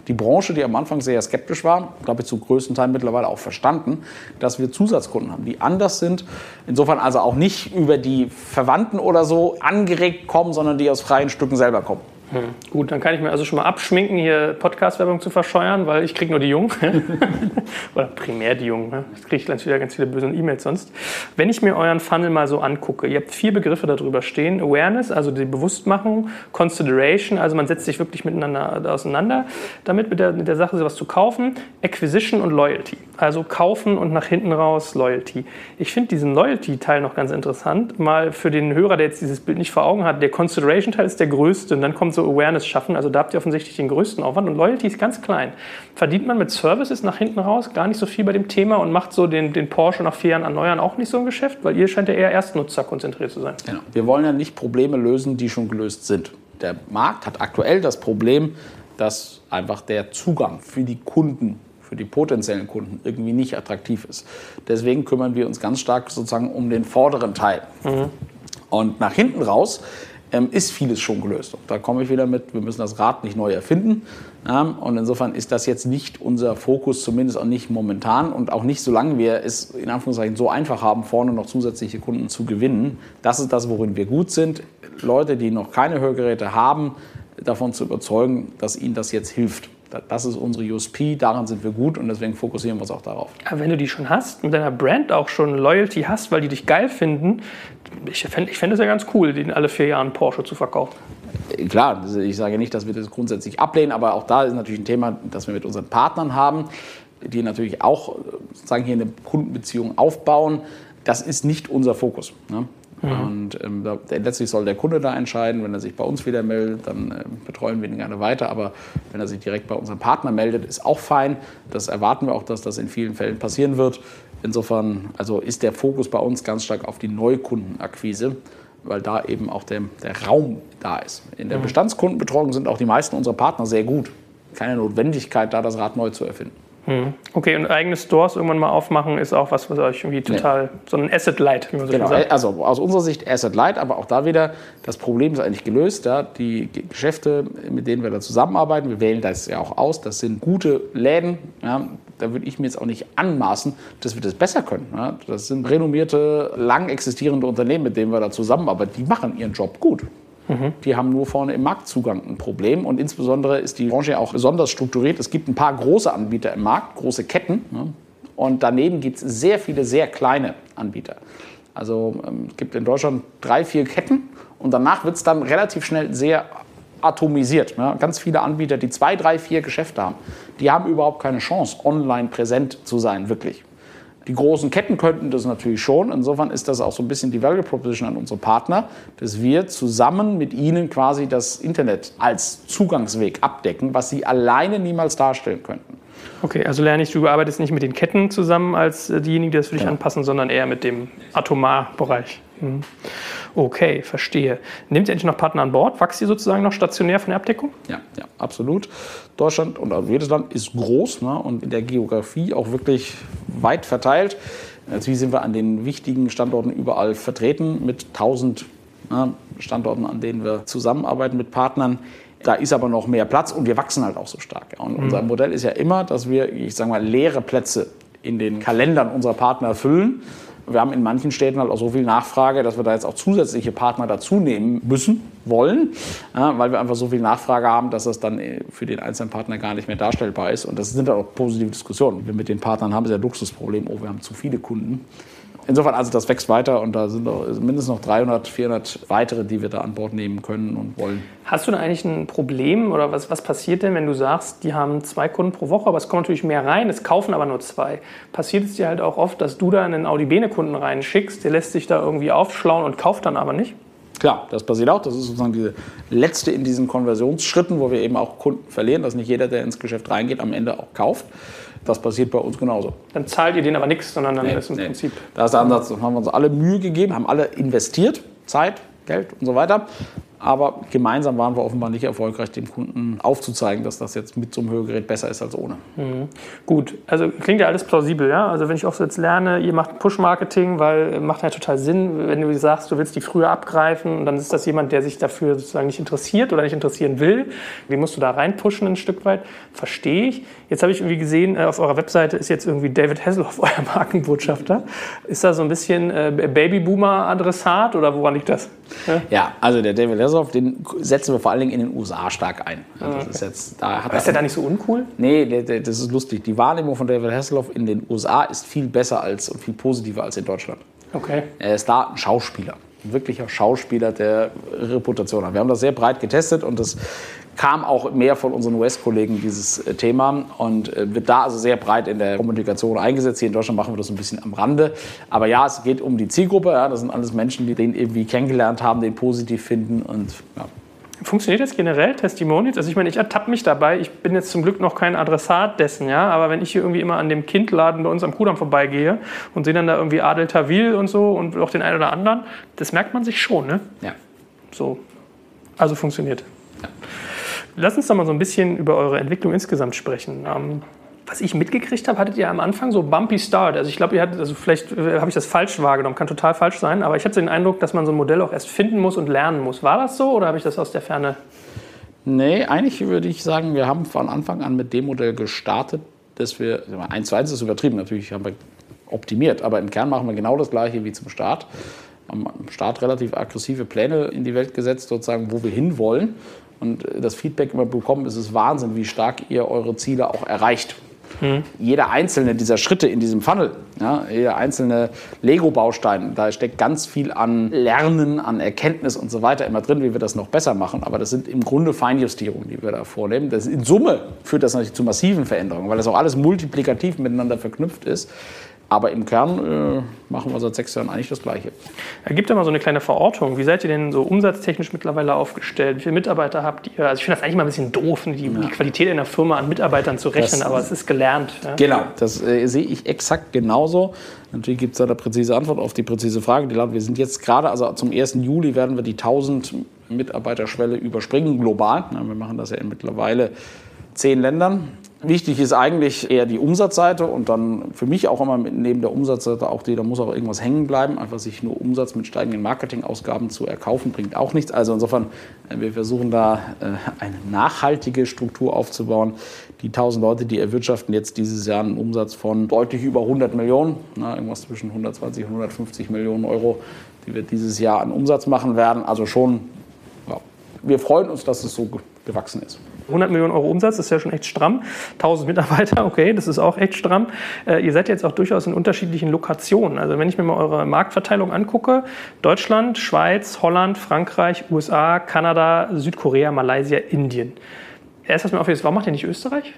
die Branche, die am Anfang sehr skeptisch war, glaube ich, zu größten Teilen mittlerweile auch verstanden, dass wir Zusatzkunden haben, die anders sind. Insofern also auch nicht über die Verwandten oder so angeregt kommen, sondern die aus freien Stücken selber kommen. Hm. Gut, dann kann ich mir also schon mal abschminken, hier Podcast-Werbung zu verscheuern, weil ich kriege nur die Jungen. Oder primär die Jungen. Ne? Ich kriege ganz wieder ganz viele böse E-Mails sonst. Wenn ich mir euren Funnel mal so angucke, ihr habt vier Begriffe darüber stehen. Awareness, also die Bewusstmachung. Consideration, also man setzt sich wirklich miteinander auseinander, damit mit der, mit der Sache sowas zu kaufen. Acquisition und Loyalty, also kaufen und nach hinten raus Loyalty. Ich finde diesen Loyalty-Teil noch ganz interessant. Mal für den Hörer, der jetzt dieses Bild nicht vor Augen hat, der Consideration-Teil ist der größte und dann kommt so Awareness schaffen. Also da habt ihr offensichtlich den größten Aufwand und Loyalty ist ganz klein. Verdient man mit Services nach hinten raus gar nicht so viel bei dem Thema und macht so den, den Porsche nach vier Jahren erneuern auch nicht so ein Geschäft, weil ihr scheint ja eher Erstnutzer konzentriert zu sein. Genau. Wir wollen ja nicht Probleme lösen, die schon gelöst sind. Der Markt hat aktuell das Problem, dass einfach der Zugang für die Kunden für die potenziellen Kunden irgendwie nicht attraktiv ist. Deswegen kümmern wir uns ganz stark sozusagen um den vorderen Teil. Mhm. Und nach hinten raus ist vieles schon gelöst. Und da komme ich wieder mit, wir müssen das Rad nicht neu erfinden. Ja, und insofern ist das jetzt nicht unser Fokus, zumindest auch nicht momentan und auch nicht, solange wir es in Anführungszeichen so einfach haben, vorne noch zusätzliche Kunden zu gewinnen. Das ist das, worin wir gut sind. Leute, die noch keine Hörgeräte haben, davon zu überzeugen, dass ihnen das jetzt hilft. Das ist unsere USP, daran sind wir gut und deswegen fokussieren wir uns auch darauf. Aber wenn du die schon hast, mit deiner Brand auch schon Loyalty hast, weil die dich geil finden, ich fände ich fänd es ja ganz cool, den alle vier Jahre Porsche zu verkaufen. Äh, klar, ich sage nicht, dass wir das grundsätzlich ablehnen, aber auch da ist natürlich ein Thema, das wir mit unseren Partnern haben, die natürlich auch sozusagen hier eine Kundenbeziehung aufbauen. Das ist nicht unser Fokus. Ne? Mhm. Und ähm, letztlich soll der Kunde da entscheiden. Wenn er sich bei uns wieder meldet, dann äh, betreuen wir ihn gerne weiter. Aber wenn er sich direkt bei unserem Partner meldet, ist auch fein. Das erwarten wir auch, dass das in vielen Fällen passieren wird. Insofern also ist der Fokus bei uns ganz stark auf die Neukundenakquise, weil da eben auch der, der Raum da ist. In der mhm. Bestandskundenbetreuung sind auch die meisten unserer Partner sehr gut. Keine Notwendigkeit, da das Rad neu zu erfinden. Mhm. Okay, und eigene Stores irgendwann mal aufmachen ist auch was, was euch irgendwie total, nee. so ein Asset Light, wie man so genau. sagt. Also aus unserer Sicht Asset Light, aber auch da wieder, das Problem ist eigentlich gelöst. Ja? Die Geschäfte, mit denen wir da zusammenarbeiten, wir wählen das ja auch aus, das sind gute Läden. Ja? Da würde ich mir jetzt auch nicht anmaßen, dass wir das besser können. Ja? Das sind renommierte, lang existierende Unternehmen, mit denen wir da zusammenarbeiten. Die machen ihren Job gut. Die haben nur vorne im Marktzugang ein Problem. Und insbesondere ist die Branche auch besonders strukturiert. Es gibt ein paar große Anbieter im Markt, große Ketten. Ne? Und daneben gibt es sehr viele sehr kleine Anbieter. Also ähm, es gibt in Deutschland drei, vier Ketten und danach wird es dann relativ schnell sehr atomisiert. Ne? Ganz viele Anbieter, die zwei, drei, vier Geschäfte haben, die haben überhaupt keine Chance, online präsent zu sein, wirklich. Die großen Ketten könnten das natürlich schon. Insofern ist das auch so ein bisschen die Value Proposition an unsere Partner, dass wir zusammen mit ihnen quasi das Internet als Zugangsweg abdecken, was sie alleine niemals darstellen könnten. Okay, also lerne ich, du arbeitest nicht mit den Ketten zusammen als äh, diejenigen, die das für dich ja. anpassen, sondern eher mit dem Atomar-Bereich. Mhm. Okay, verstehe. Nehmt ihr eigentlich noch Partner an Bord? Wächst ihr sozusagen noch stationär von der Abdeckung? Ja, ja absolut. Deutschland und also jedes Land ist groß ne, und in der Geografie auch wirklich weit verteilt. Natürlich sind wir an den wichtigen Standorten überall vertreten mit 1000 ne, Standorten, an denen wir zusammenarbeiten mit Partnern. Da ist aber noch mehr Platz und wir wachsen halt auch so stark. Und mhm. unser Modell ist ja immer, dass wir, ich sage mal, leere Plätze in den Kalendern unserer Partner füllen wir haben in manchen Städten halt auch so viel Nachfrage, dass wir da jetzt auch zusätzliche Partner dazu nehmen müssen, wollen, ja, weil wir einfach so viel Nachfrage haben, dass das dann äh, für den einzelnen Partner gar nicht mehr darstellbar ist. Und das sind dann auch positive Diskussionen. Wir mit den Partnern haben, ein Luxusproblem, oh, wir haben zu viele Kunden. Insofern, also das wächst weiter und da sind mindestens noch 300, 400 weitere, die wir da an Bord nehmen können und wollen. Hast du da eigentlich ein Problem oder was, was passiert denn, wenn du sagst, die haben zwei Kunden pro Woche, aber es kommen natürlich mehr rein, es kaufen aber nur zwei? Passiert es dir halt auch oft, dass du da einen Audi Bene-Kunden reinschickst, der lässt sich da irgendwie aufschlauen und kauft dann aber nicht? Klar, das passiert auch. Das ist sozusagen die letzte in diesen Konversionsschritten, wo wir eben auch Kunden verlieren, dass nicht jeder, der ins Geschäft reingeht, am Ende auch kauft. Das passiert bei uns genauso. Dann zahlt ihr denen aber nichts, sondern dann nee, ist im nee. Prinzip. Da ist der Ansatz, da haben wir uns alle Mühe gegeben, haben alle investiert, Zeit, Geld und so weiter. Aber gemeinsam waren wir offenbar nicht erfolgreich, dem Kunden aufzuzeigen, dass das jetzt mit so einem Hörgerät besser ist als ohne. Mhm. Gut, also klingt ja alles plausibel. Ja? Also wenn ich auch so jetzt lerne, ihr macht Push-Marketing, weil macht ja total Sinn, wenn du sagst, du willst die früher abgreifen und dann ist das jemand, der sich dafür sozusagen nicht interessiert oder nicht interessieren will. Wie musst du da reinpushen ein Stück weit? Verstehe ich. Jetzt habe ich irgendwie gesehen, äh, auf eurer Webseite ist jetzt irgendwie David Hasselhoff euer Markenbotschafter. Ist da so ein bisschen äh, Babyboomer-Adressat oder woran liegt das? Ja? ja, also der David Hasselhoff, den setzen wir vor allen Dingen in den USA stark ein. Ja, das ist, jetzt, da hat ist der da nicht so uncool? Nee, das ist lustig. Die Wahrnehmung von David Hasselhoff in den USA ist viel besser als und viel positiver als in Deutschland. Okay. Er ist da ein Schauspieler ein wirklicher Schauspieler der Reputation hat. Wir haben das sehr breit getestet und das kam auch mehr von unseren US-Kollegen dieses äh, Thema und äh, wird da also sehr breit in der Kommunikation eingesetzt. Hier in Deutschland machen wir das ein bisschen am Rande. Aber ja, es geht um die Zielgruppe. Ja, das sind alles Menschen, die den irgendwie kennengelernt haben, den positiv finden und ja. Funktioniert das generell, Testimonials? Also ich meine, ich ertappe mich dabei. Ich bin jetzt zum Glück noch kein Adressat dessen, ja. Aber wenn ich hier irgendwie immer an dem Kindladen bei uns am Kudamm vorbeigehe und sehe dann da irgendwie Adel Tawil und so und auch den einen oder anderen, das merkt man sich schon, ne? Ja. So. Also funktioniert. Ja. Lass uns doch mal so ein bisschen über eure Entwicklung insgesamt sprechen. Ähm, was ich mitgekriegt habe, hattet ihr am Anfang so bumpy start. Also ich glaube, ihr hattet, also vielleicht äh, habe ich das falsch wahrgenommen, kann total falsch sein, aber ich hatte den Eindruck, dass man so ein Modell auch erst finden muss und lernen muss. War das so oder habe ich das aus der Ferne? Nee, eigentlich würde ich sagen, wir haben von Anfang an mit dem Modell gestartet, dass wir, eins zu eins ist übertrieben, natürlich haben wir optimiert, aber im Kern machen wir genau das gleiche wie zum Start. Am Start relativ aggressive Pläne in die Welt gesetzt, sozusagen, wo wir hinwollen und das Feedback immer bekommen, es ist Wahnsinn, wie stark ihr eure Ziele auch erreicht. Mhm. Jeder einzelne dieser Schritte in diesem Funnel, ja, jeder einzelne Lego-Baustein, da steckt ganz viel an Lernen, an Erkenntnis und so weiter immer drin, wie wir das noch besser machen. Aber das sind im Grunde Feinjustierungen, die wir da vornehmen. Das in Summe führt das natürlich zu massiven Veränderungen, weil das auch alles multiplikativ miteinander verknüpft ist. Aber im Kern äh, machen wir seit sechs Jahren eigentlich das Gleiche. Gibt ja mal so eine kleine Verortung. Wie seid ihr denn so umsatztechnisch mittlerweile aufgestellt? Wie viele Mitarbeiter habt ihr? Also ich finde das eigentlich mal ein bisschen doof, die, ja. die Qualität in der Firma an Mitarbeitern zu rechnen, das, aber es ist gelernt. Ja? Genau, das äh, sehe ich exakt genauso. Natürlich gibt es da eine präzise Antwort auf die präzise Frage. Die lautet, wir sind jetzt gerade, also zum 1. Juli werden wir die 1000 Mitarbeiterschwelle überspringen, global. Ja, wir machen das ja in mittlerweile zehn Ländern. Wichtig ist eigentlich eher die Umsatzseite und dann für mich auch immer neben der Umsatzseite auch die, da muss auch irgendwas hängen bleiben. Einfach sich nur Umsatz mit steigenden Marketingausgaben zu erkaufen, bringt auch nichts. Also insofern, äh, wir versuchen da äh, eine nachhaltige Struktur aufzubauen. Die 1000 Leute, die erwirtschaften jetzt dieses Jahr einen Umsatz von deutlich über 100 Millionen, na, irgendwas zwischen 120 und 150 Millionen Euro, die wir dieses Jahr an Umsatz machen werden. Also schon, ja, wir freuen uns, dass es so gewachsen ist. 100 Millionen Euro Umsatz, das ist ja schon echt stramm. 1000 Mitarbeiter, okay, das ist auch echt stramm. Äh, ihr seid jetzt auch durchaus in unterschiedlichen Lokationen. Also wenn ich mir mal eure Marktverteilung angucke, Deutschland, Schweiz, Holland, Frankreich, USA, Kanada, Südkorea, Malaysia, Indien. Erst was mir aufgefallen warum macht ihr nicht Österreich?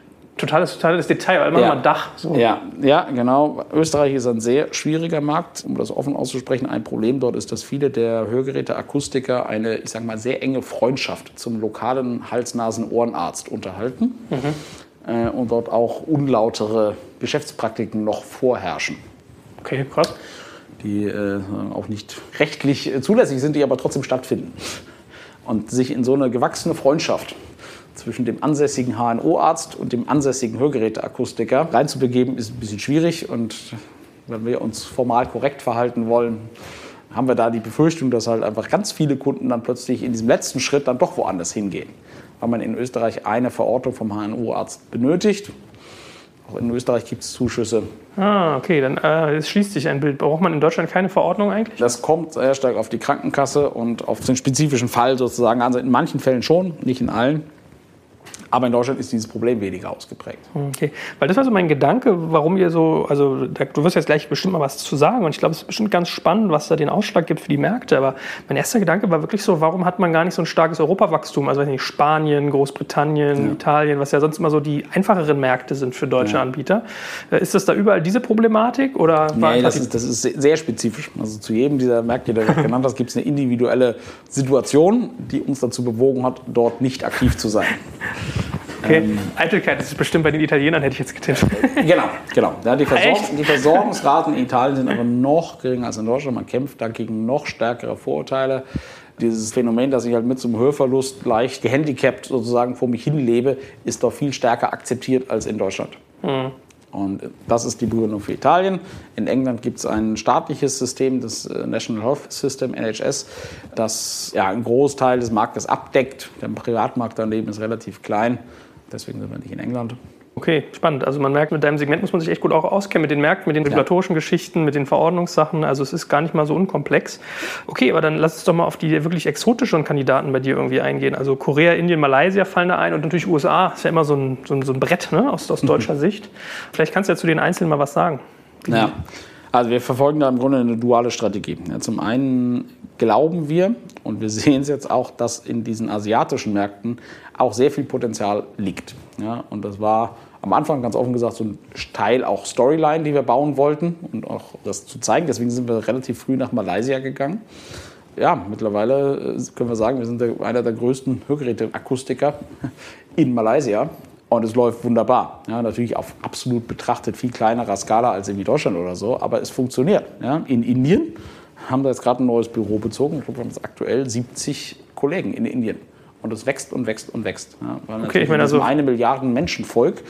Totales, totales Detail, weil immer ja. mal Dach. So. Ja, ja, genau. Österreich ist ein sehr schwieriger Markt, um das offen auszusprechen. Ein Problem dort ist, dass viele der Hörgeräteakustiker eine, ich sage mal, sehr enge Freundschaft zum lokalen Hals-Nasen-Ohrenarzt unterhalten mhm. äh, und dort auch unlautere Geschäftspraktiken noch vorherrschen. Okay, krass. Die äh, auch nicht rechtlich zulässig sind, die aber trotzdem stattfinden. Und sich in so eine gewachsene Freundschaft zwischen dem ansässigen HNO-Arzt und dem ansässigen Hörgeräteakustiker reinzubegeben, ist ein bisschen schwierig. Und wenn wir uns formal korrekt verhalten wollen, haben wir da die Befürchtung, dass halt einfach ganz viele Kunden dann plötzlich in diesem letzten Schritt dann doch woanders hingehen. Weil man in Österreich eine Verortung vom HNO-Arzt benötigt. Auch in Österreich gibt es Zuschüsse. Ah, okay, dann äh, schließt sich ein Bild. Braucht man in Deutschland keine Verordnung eigentlich? Das kommt sehr stark auf die Krankenkasse und auf den spezifischen Fall sozusagen Also in manchen Fällen schon, nicht in allen. Aber in Deutschland ist dieses Problem weniger ausgeprägt. Okay, weil das war so mein Gedanke, warum ihr so, also du wirst jetzt gleich bestimmt mal was zu sagen und ich glaube, es ist bestimmt ganz spannend, was da den Ausschlag gibt für die Märkte. Aber mein erster Gedanke war wirklich so, warum hat man gar nicht so ein starkes Europawachstum? Also weiß nicht, Spanien, Großbritannien, ja. Italien, was ja sonst immer so die einfacheren Märkte sind für deutsche ja. Anbieter. Äh, ist das da überall diese Problematik? Oder nee, das ist, das ist sehr spezifisch. Also zu jedem dieser Märkte, die du genannt hast, gibt es eine individuelle Situation, die uns dazu bewogen hat, dort nicht aktiv zu sein. Okay. Ähm, Eitelkeit ist bestimmt bei den Italienern, hätte ich jetzt getippt. Genau, genau. Ja, die, Versorg die, Versorgungsraten in Italien sind aber noch geringer als in Deutschland. Man kämpft dagegen noch stärkere Vorurteile. Dieses Phänomen, dass ich halt mit zum Hörverlust leicht gehandicapt sozusagen vor mich hinlebe, ist doch viel stärker akzeptiert als in Deutschland. Mhm. Und das ist die Begründung für Italien. In England gibt es ein staatliches System, das äh, National Health System, NHS, das ja, einen Großteil des Marktes abdeckt. Der Privatmarkt daneben ist relativ klein. Deswegen sind wir nicht in England. Okay, spannend. Also man merkt, mit deinem Segment muss man sich echt gut auch auskennen, mit den Märkten, mit den regulatorischen ja. Geschichten, mit den Verordnungssachen. Also es ist gar nicht mal so unkomplex. Okay, aber dann lass uns doch mal auf die wirklich exotischen Kandidaten bei dir irgendwie eingehen. Also Korea, Indien, Malaysia fallen da ein und natürlich USA. Ist ja immer so ein, so ein, so ein Brett ne? aus, aus deutscher mhm. Sicht. Vielleicht kannst du ja zu den Einzelnen mal was sagen. Ja, also wir verfolgen da im Grunde eine duale Strategie. Ja, zum einen glauben wir, und wir sehen es jetzt auch, dass in diesen asiatischen Märkten auch sehr viel Potenzial liegt. Ja, und das war am Anfang ganz offen gesagt so ein Teil auch Storyline, die wir bauen wollten und auch das zu zeigen. Deswegen sind wir relativ früh nach Malaysia gegangen. Ja, mittlerweile äh, können wir sagen, wir sind einer der größten Hörgeräteakustiker in Malaysia. Und es läuft wunderbar. Ja, natürlich auf absolut betrachtet viel kleinerer Skala als in Deutschland oder so, aber es funktioniert. Ja. In Indien haben wir jetzt gerade ein neues Büro bezogen. Ich glaube, wir haben jetzt aktuell 70 Kollegen in Indien. Und es wächst und wächst und wächst. Ja, weil okay, ich meine also eine Milliarden Menschenvolk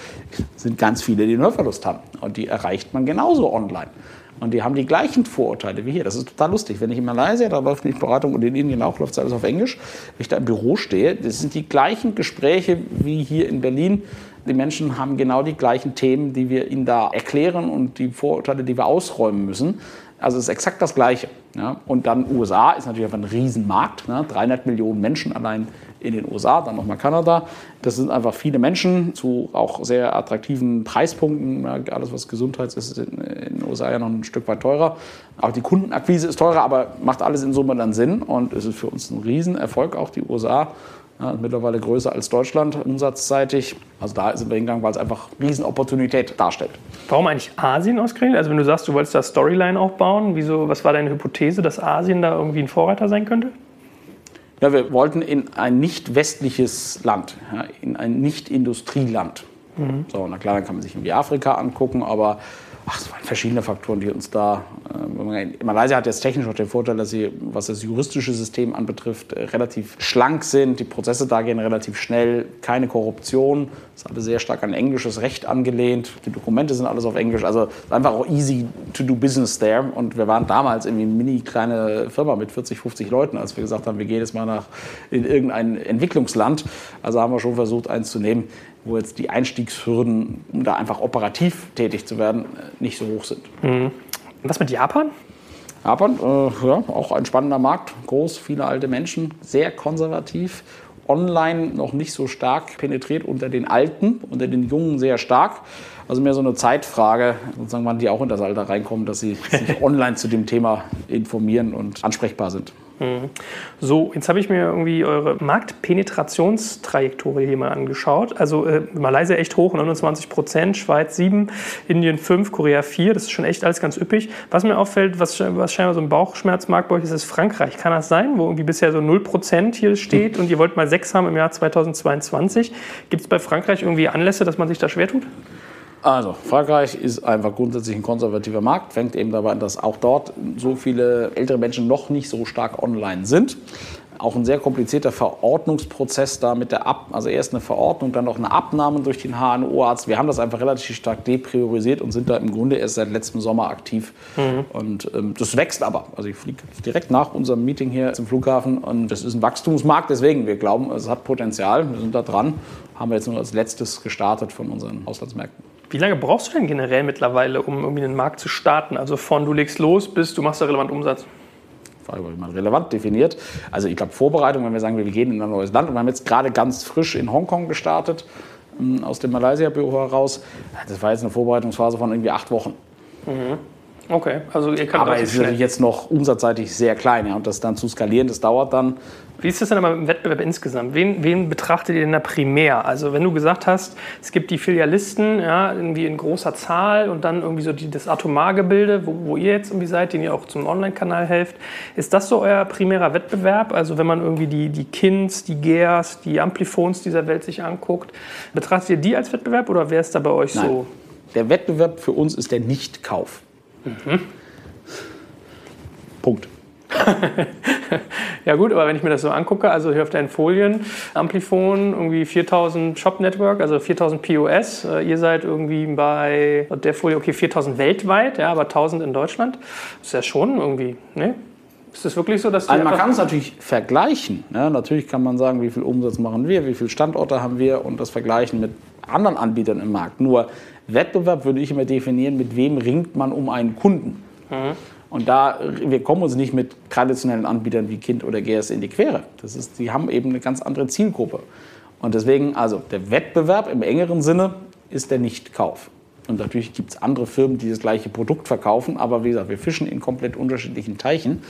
sind ganz viele, die einen Hörverlust haben. Und die erreicht man genauso online. Und die haben die gleichen Vorurteile wie hier. Das ist total lustig. Wenn ich in Malaysia, da läuft nicht Beratung und in Indien auch läuft es alles auf Englisch. Wenn ich da im Büro stehe, das sind die gleichen Gespräche wie hier in Berlin. Die Menschen haben genau die gleichen Themen, die wir ihnen da erklären und die Vorurteile, die wir ausräumen müssen. Also es ist exakt das Gleiche. Ja. Und dann USA ist natürlich einfach ein Riesenmarkt. Ne? 300 Millionen Menschen allein in den USA, dann nochmal Kanada. Das sind einfach viele Menschen zu auch sehr attraktiven Preispunkten. Alles, was Gesundheit ist, ist in den USA ja noch ein Stück weit teurer. Auch die Kundenakquise ist teurer, aber macht alles in Summe dann Sinn. Und es ist für uns ein Riesenerfolg, auch die USA Ja, mittlerweile größer als Deutschland umsatzseitig. Also da sind wir hingegangen, weil es einfach Riesenopportunität darstellt. Warum eigentlich Asien ausgerechnet? Also wenn du sagst, du wolltest da Storyline aufbauen, wieso, was war deine Hypothese, dass Asien da irgendwie ein Vorreiter sein könnte? Ja, wir wollten in ein nicht westliches Land, ja, in ein nicht Industrieland. Mhm. So, na klar, dann kann man sich irgendwie Afrika angucken, aber ach, es waren verschiedene Faktoren, die uns da. Äh, Malaysia hat jetzt technisch auch den Vorteil, dass sie, was das juristische System anbetrifft, äh, relativ schlank sind. Die Prozesse da gehen relativ schnell, keine Korruption. Es ist alles sehr stark an englisches Recht angelehnt. Die Dokumente sind alles auf Englisch. Also einfach auch easy to do business there. Und wir waren damals irgendwie eine mini kleine Firma mit 40, 50 Leuten, als wir gesagt haben, wir gehen jetzt mal nach in irgendein Entwicklungsland. Also haben wir schon versucht, eins zu nehmen, wo jetzt die Einstiegshürden, um da einfach operativ tätig zu werden, nicht so hoch sind. Mhm. Und was mit Japan? Japan, äh, ja, auch ein spannender Markt, groß, viele alte Menschen, sehr konservativ. Online noch nicht so stark penetriert unter den Alten, unter den Jungen sehr stark. Also mehr so eine Zeitfrage, sozusagen, wann die auch in das Alter reinkommen, dass sie sich online zu dem Thema informieren und ansprechbar sind. So, jetzt habe ich mir irgendwie eure Marktpenetrationstrajektorie hier mal angeschaut. Also äh, Malaysia echt hoch, 29 Prozent, Schweiz 7, Indien 5, Korea 4. Das ist schon echt alles ganz üppig. Was mir auffällt, was, was scheinbar so ein Bauchschmerzmarkt bei euch ist, ist Frankreich. Kann das sein, wo irgendwie bisher so 0 Prozent hier steht und ihr wollt mal 6 haben im Jahr 2022? Gibt es bei Frankreich irgendwie Anlässe, dass man sich da schwer tut? Also, Frankreich ist einfach grundsätzlich ein konservativer Markt, fängt eben dabei an, dass auch dort so viele ältere Menschen noch nicht so stark online sind. Auch ein sehr komplizierter Verordnungsprozess da mit der Ab, also erst eine Verordnung, dann noch eine Abnahme durch den HNO-Arzt. Wir haben das einfach relativ stark depriorisiert und sind da im Grunde erst seit letztem Sommer aktiv. Mhm. Und ähm, das wächst aber. Also ich fliege direkt nach unserem Meeting hier zum Flughafen und das ist ein Wachstumsmarkt, deswegen wir glauben, es hat Potenzial. Wir sind da dran. Haben wir jetzt nur als letztes gestartet von unseren Auslandsmärkten. Wie lange brauchst du denn generell mittlerweile, um irgendwie einen Markt zu starten? Also von du legst los bis du machst da relevant Umsatz? Frage, wie man relevant definiert. Also ich glaube Vorbereitung, wenn wir sagen, wir gehen in ein neues Land und wir haben jetzt gerade ganz frisch in Hongkong gestartet, ähm, aus dem Malaysia-Büro heraus. Das war jetzt eine Vorbereitungsphase von irgendwie acht Wochen. Mhm. Okay, also ihr könnt Aber es ist natürlich jetzt noch umsatzseitig sehr klein ja, und das dann zu skalieren, das dauert dann. Wie ist das denn aber im Wettbewerb insgesamt? Wen, wen, betrachtet ihr denn da primär? Also wenn du gesagt hast, es gibt die Filialisten ja, irgendwie in großer Zahl und dann irgendwie so die, das Atomargebilde, wo, wo ihr jetzt irgendwie seid, den ihr auch zum Online-Kanal helft, ist das so euer primärer Wettbewerb? Also wenn man irgendwie die, die Kins, die Gears, die Amplifons dieser Welt sich anguckt, betrachtet ihr die als Wettbewerb oder wäre es da bei euch Nein. so? Der Wettbewerb für uns ist der Nichtkauf. Mhm. Punkt. ja gut, aber wenn ich mir das so angucke, also hier auf deinen Folien, Amplifon, irgendwie 4000 Shop Network, also 4000 POS. Äh, ihr seid irgendwie bei der Folie, okay, 4000 weltweit, ja, aber 1000 in Deutschland. Das ist ja schon irgendwie, ne? Ist das wirklich so, dass die Also man kann es natürlich vergleichen. Ja, natürlich kann man sagen, wie viel Umsatz machen wir, wie viele Standorte haben wir und das vergleichen mit anderen Anbietern im Markt. Nur Wettbewerb würde ich immer definieren, mit wem ringt man um einen Kunden. Mhm. Und da, wir kommen uns nicht mit traditionellen Anbietern wie Kind oder GS in die Quere. Das ist, die haben eben eine ganz andere Zielgruppe. Und deswegen, also der Wettbewerb im engeren Sinne ist der Nichtkauf. Und natürlich gibt es andere Firmen, die das gleiche Produkt verkaufen, aber wie gesagt, wir fischen in komplett unterschiedlichen Teichen.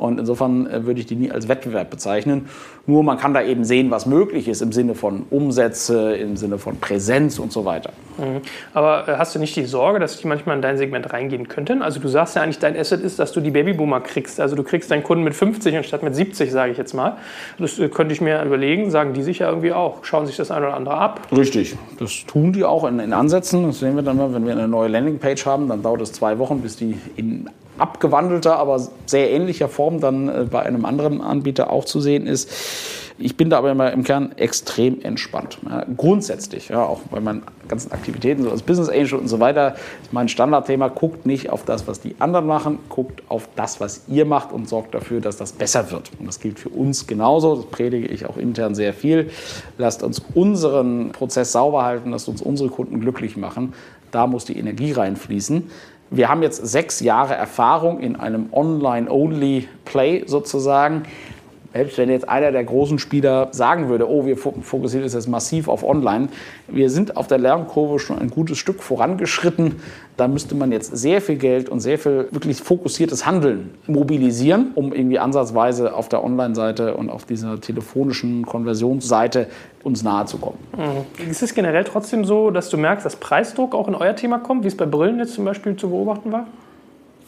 Und insofern äh, würde ich die nie als Wettbewerb bezeichnen. Nur man kann da eben sehen, was möglich ist im Sinne von Umsätze, im Sinne von Präsenz und so weiter. Mhm. Aber äh, hast du nicht die Sorge, dass die manchmal in dein Segment reingehen könnten? Also du sagst ja eigentlich, dein Asset ist, dass du die Babyboomer kriegst. Also du kriegst deinen Kunden mit 50 anstatt mit 70, sage ich jetzt mal. Das äh, könnte ich mir überlegen, sagen die sich ja irgendwie auch. Schauen sich das ein oder andere ab. Richtig, das tun die auch in, in Ansätzen. Das sehen wir dann mal, wenn wir eine neue Landingpage haben, dann dauert es zwei Wochen, bis die in abgewandelter, aber sehr ähnlicher Form dann äh, bei einem anderen Anbieter auch zu sehen ist. Ich bin da aber immer im Kern extrem entspannt. Ja, grundsätzlich, ja, auch bei meinen ganzen Aktivitäten, so als Business Angel und so weiter, ist mein Standardthema, guckt nicht auf das, was die anderen machen, guckt auf das, was ihr macht und sorgt dafür, dass das besser wird. Und das gilt für uns genauso, das predige ich auch intern sehr viel. Lasst uns unseren Prozess sauber halten, lasst uns unsere Kunden glücklich machen. Da muss die Energie reinfließen. Wir haben jetzt sechs Jahre Erfahrung in einem Online-Only-Play sozusagen. Selbst wenn jetzt einer der großen Spieler sagen würde, oh, wir fokussieren uns jetzt massiv auf Online, wir sind auf der Lernkurve schon ein gutes Stück vorangeschritten. Da müsste man jetzt sehr viel Geld und sehr viel wirklich fokussiertes Handeln mobilisieren, um irgendwie ansatzweise auf der Online-Seite und auf dieser telefonischen Konversionsseite uns nahe zu kommen. Mhm. Ist es generell trotzdem so, dass du merkst, dass Preisdruck auch in euer Thema kommt, wie es bei Brillen jetzt zum Beispiel zu beobachten war?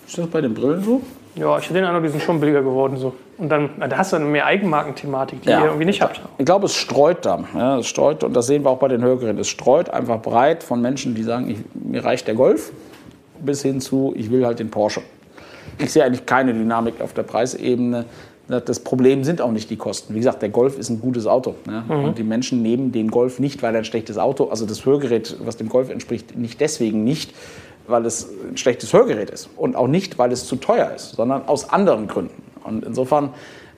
Ist das bei den Brillen so? Ja, ich habe den Eindruck, die sind schon billiger geworden. So. Und dann da hast du eine mehr Eigenmarkenthematik, die ja. ihr irgendwie nicht habt. Ich glaube, es streut da. Ja, es streut, und das sehen wir auch bei den Hörgeräten. Es streut einfach breit von Menschen, die sagen, ich, mir reicht der Golf, bis hin zu, ich will halt den Porsche. Ich sehe eigentlich keine Dynamik auf der Preisebene. Das Problem sind auch nicht die Kosten. Wie gesagt, der Golf ist ein gutes Auto. Ne? Mhm. Und die Menschen nehmen den Golf nicht, weil er ein schlechtes Auto, also das Hörgerät, was dem Golf entspricht, nicht deswegen nicht, weil es ein schlechtes Hörgerät ist und auch nicht, weil es zu teuer ist, sondern aus anderen Gründen. Und insofern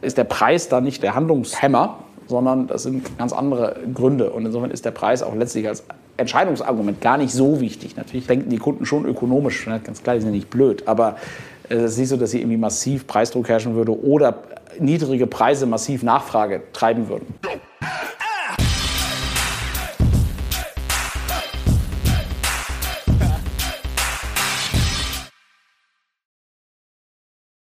ist der Preis da nicht der Handlungshemmer, sondern das sind ganz andere Gründe. Und insofern ist der Preis auch letztlich als Entscheidungsargument gar nicht so wichtig. Natürlich denken die Kunden schon ökonomisch, ganz klar, die sind nicht blöd, aber es ist nicht so, dass sie irgendwie massiv Preisdruck herrschen würde oder niedrige Preise massiv Nachfrage treiben würden.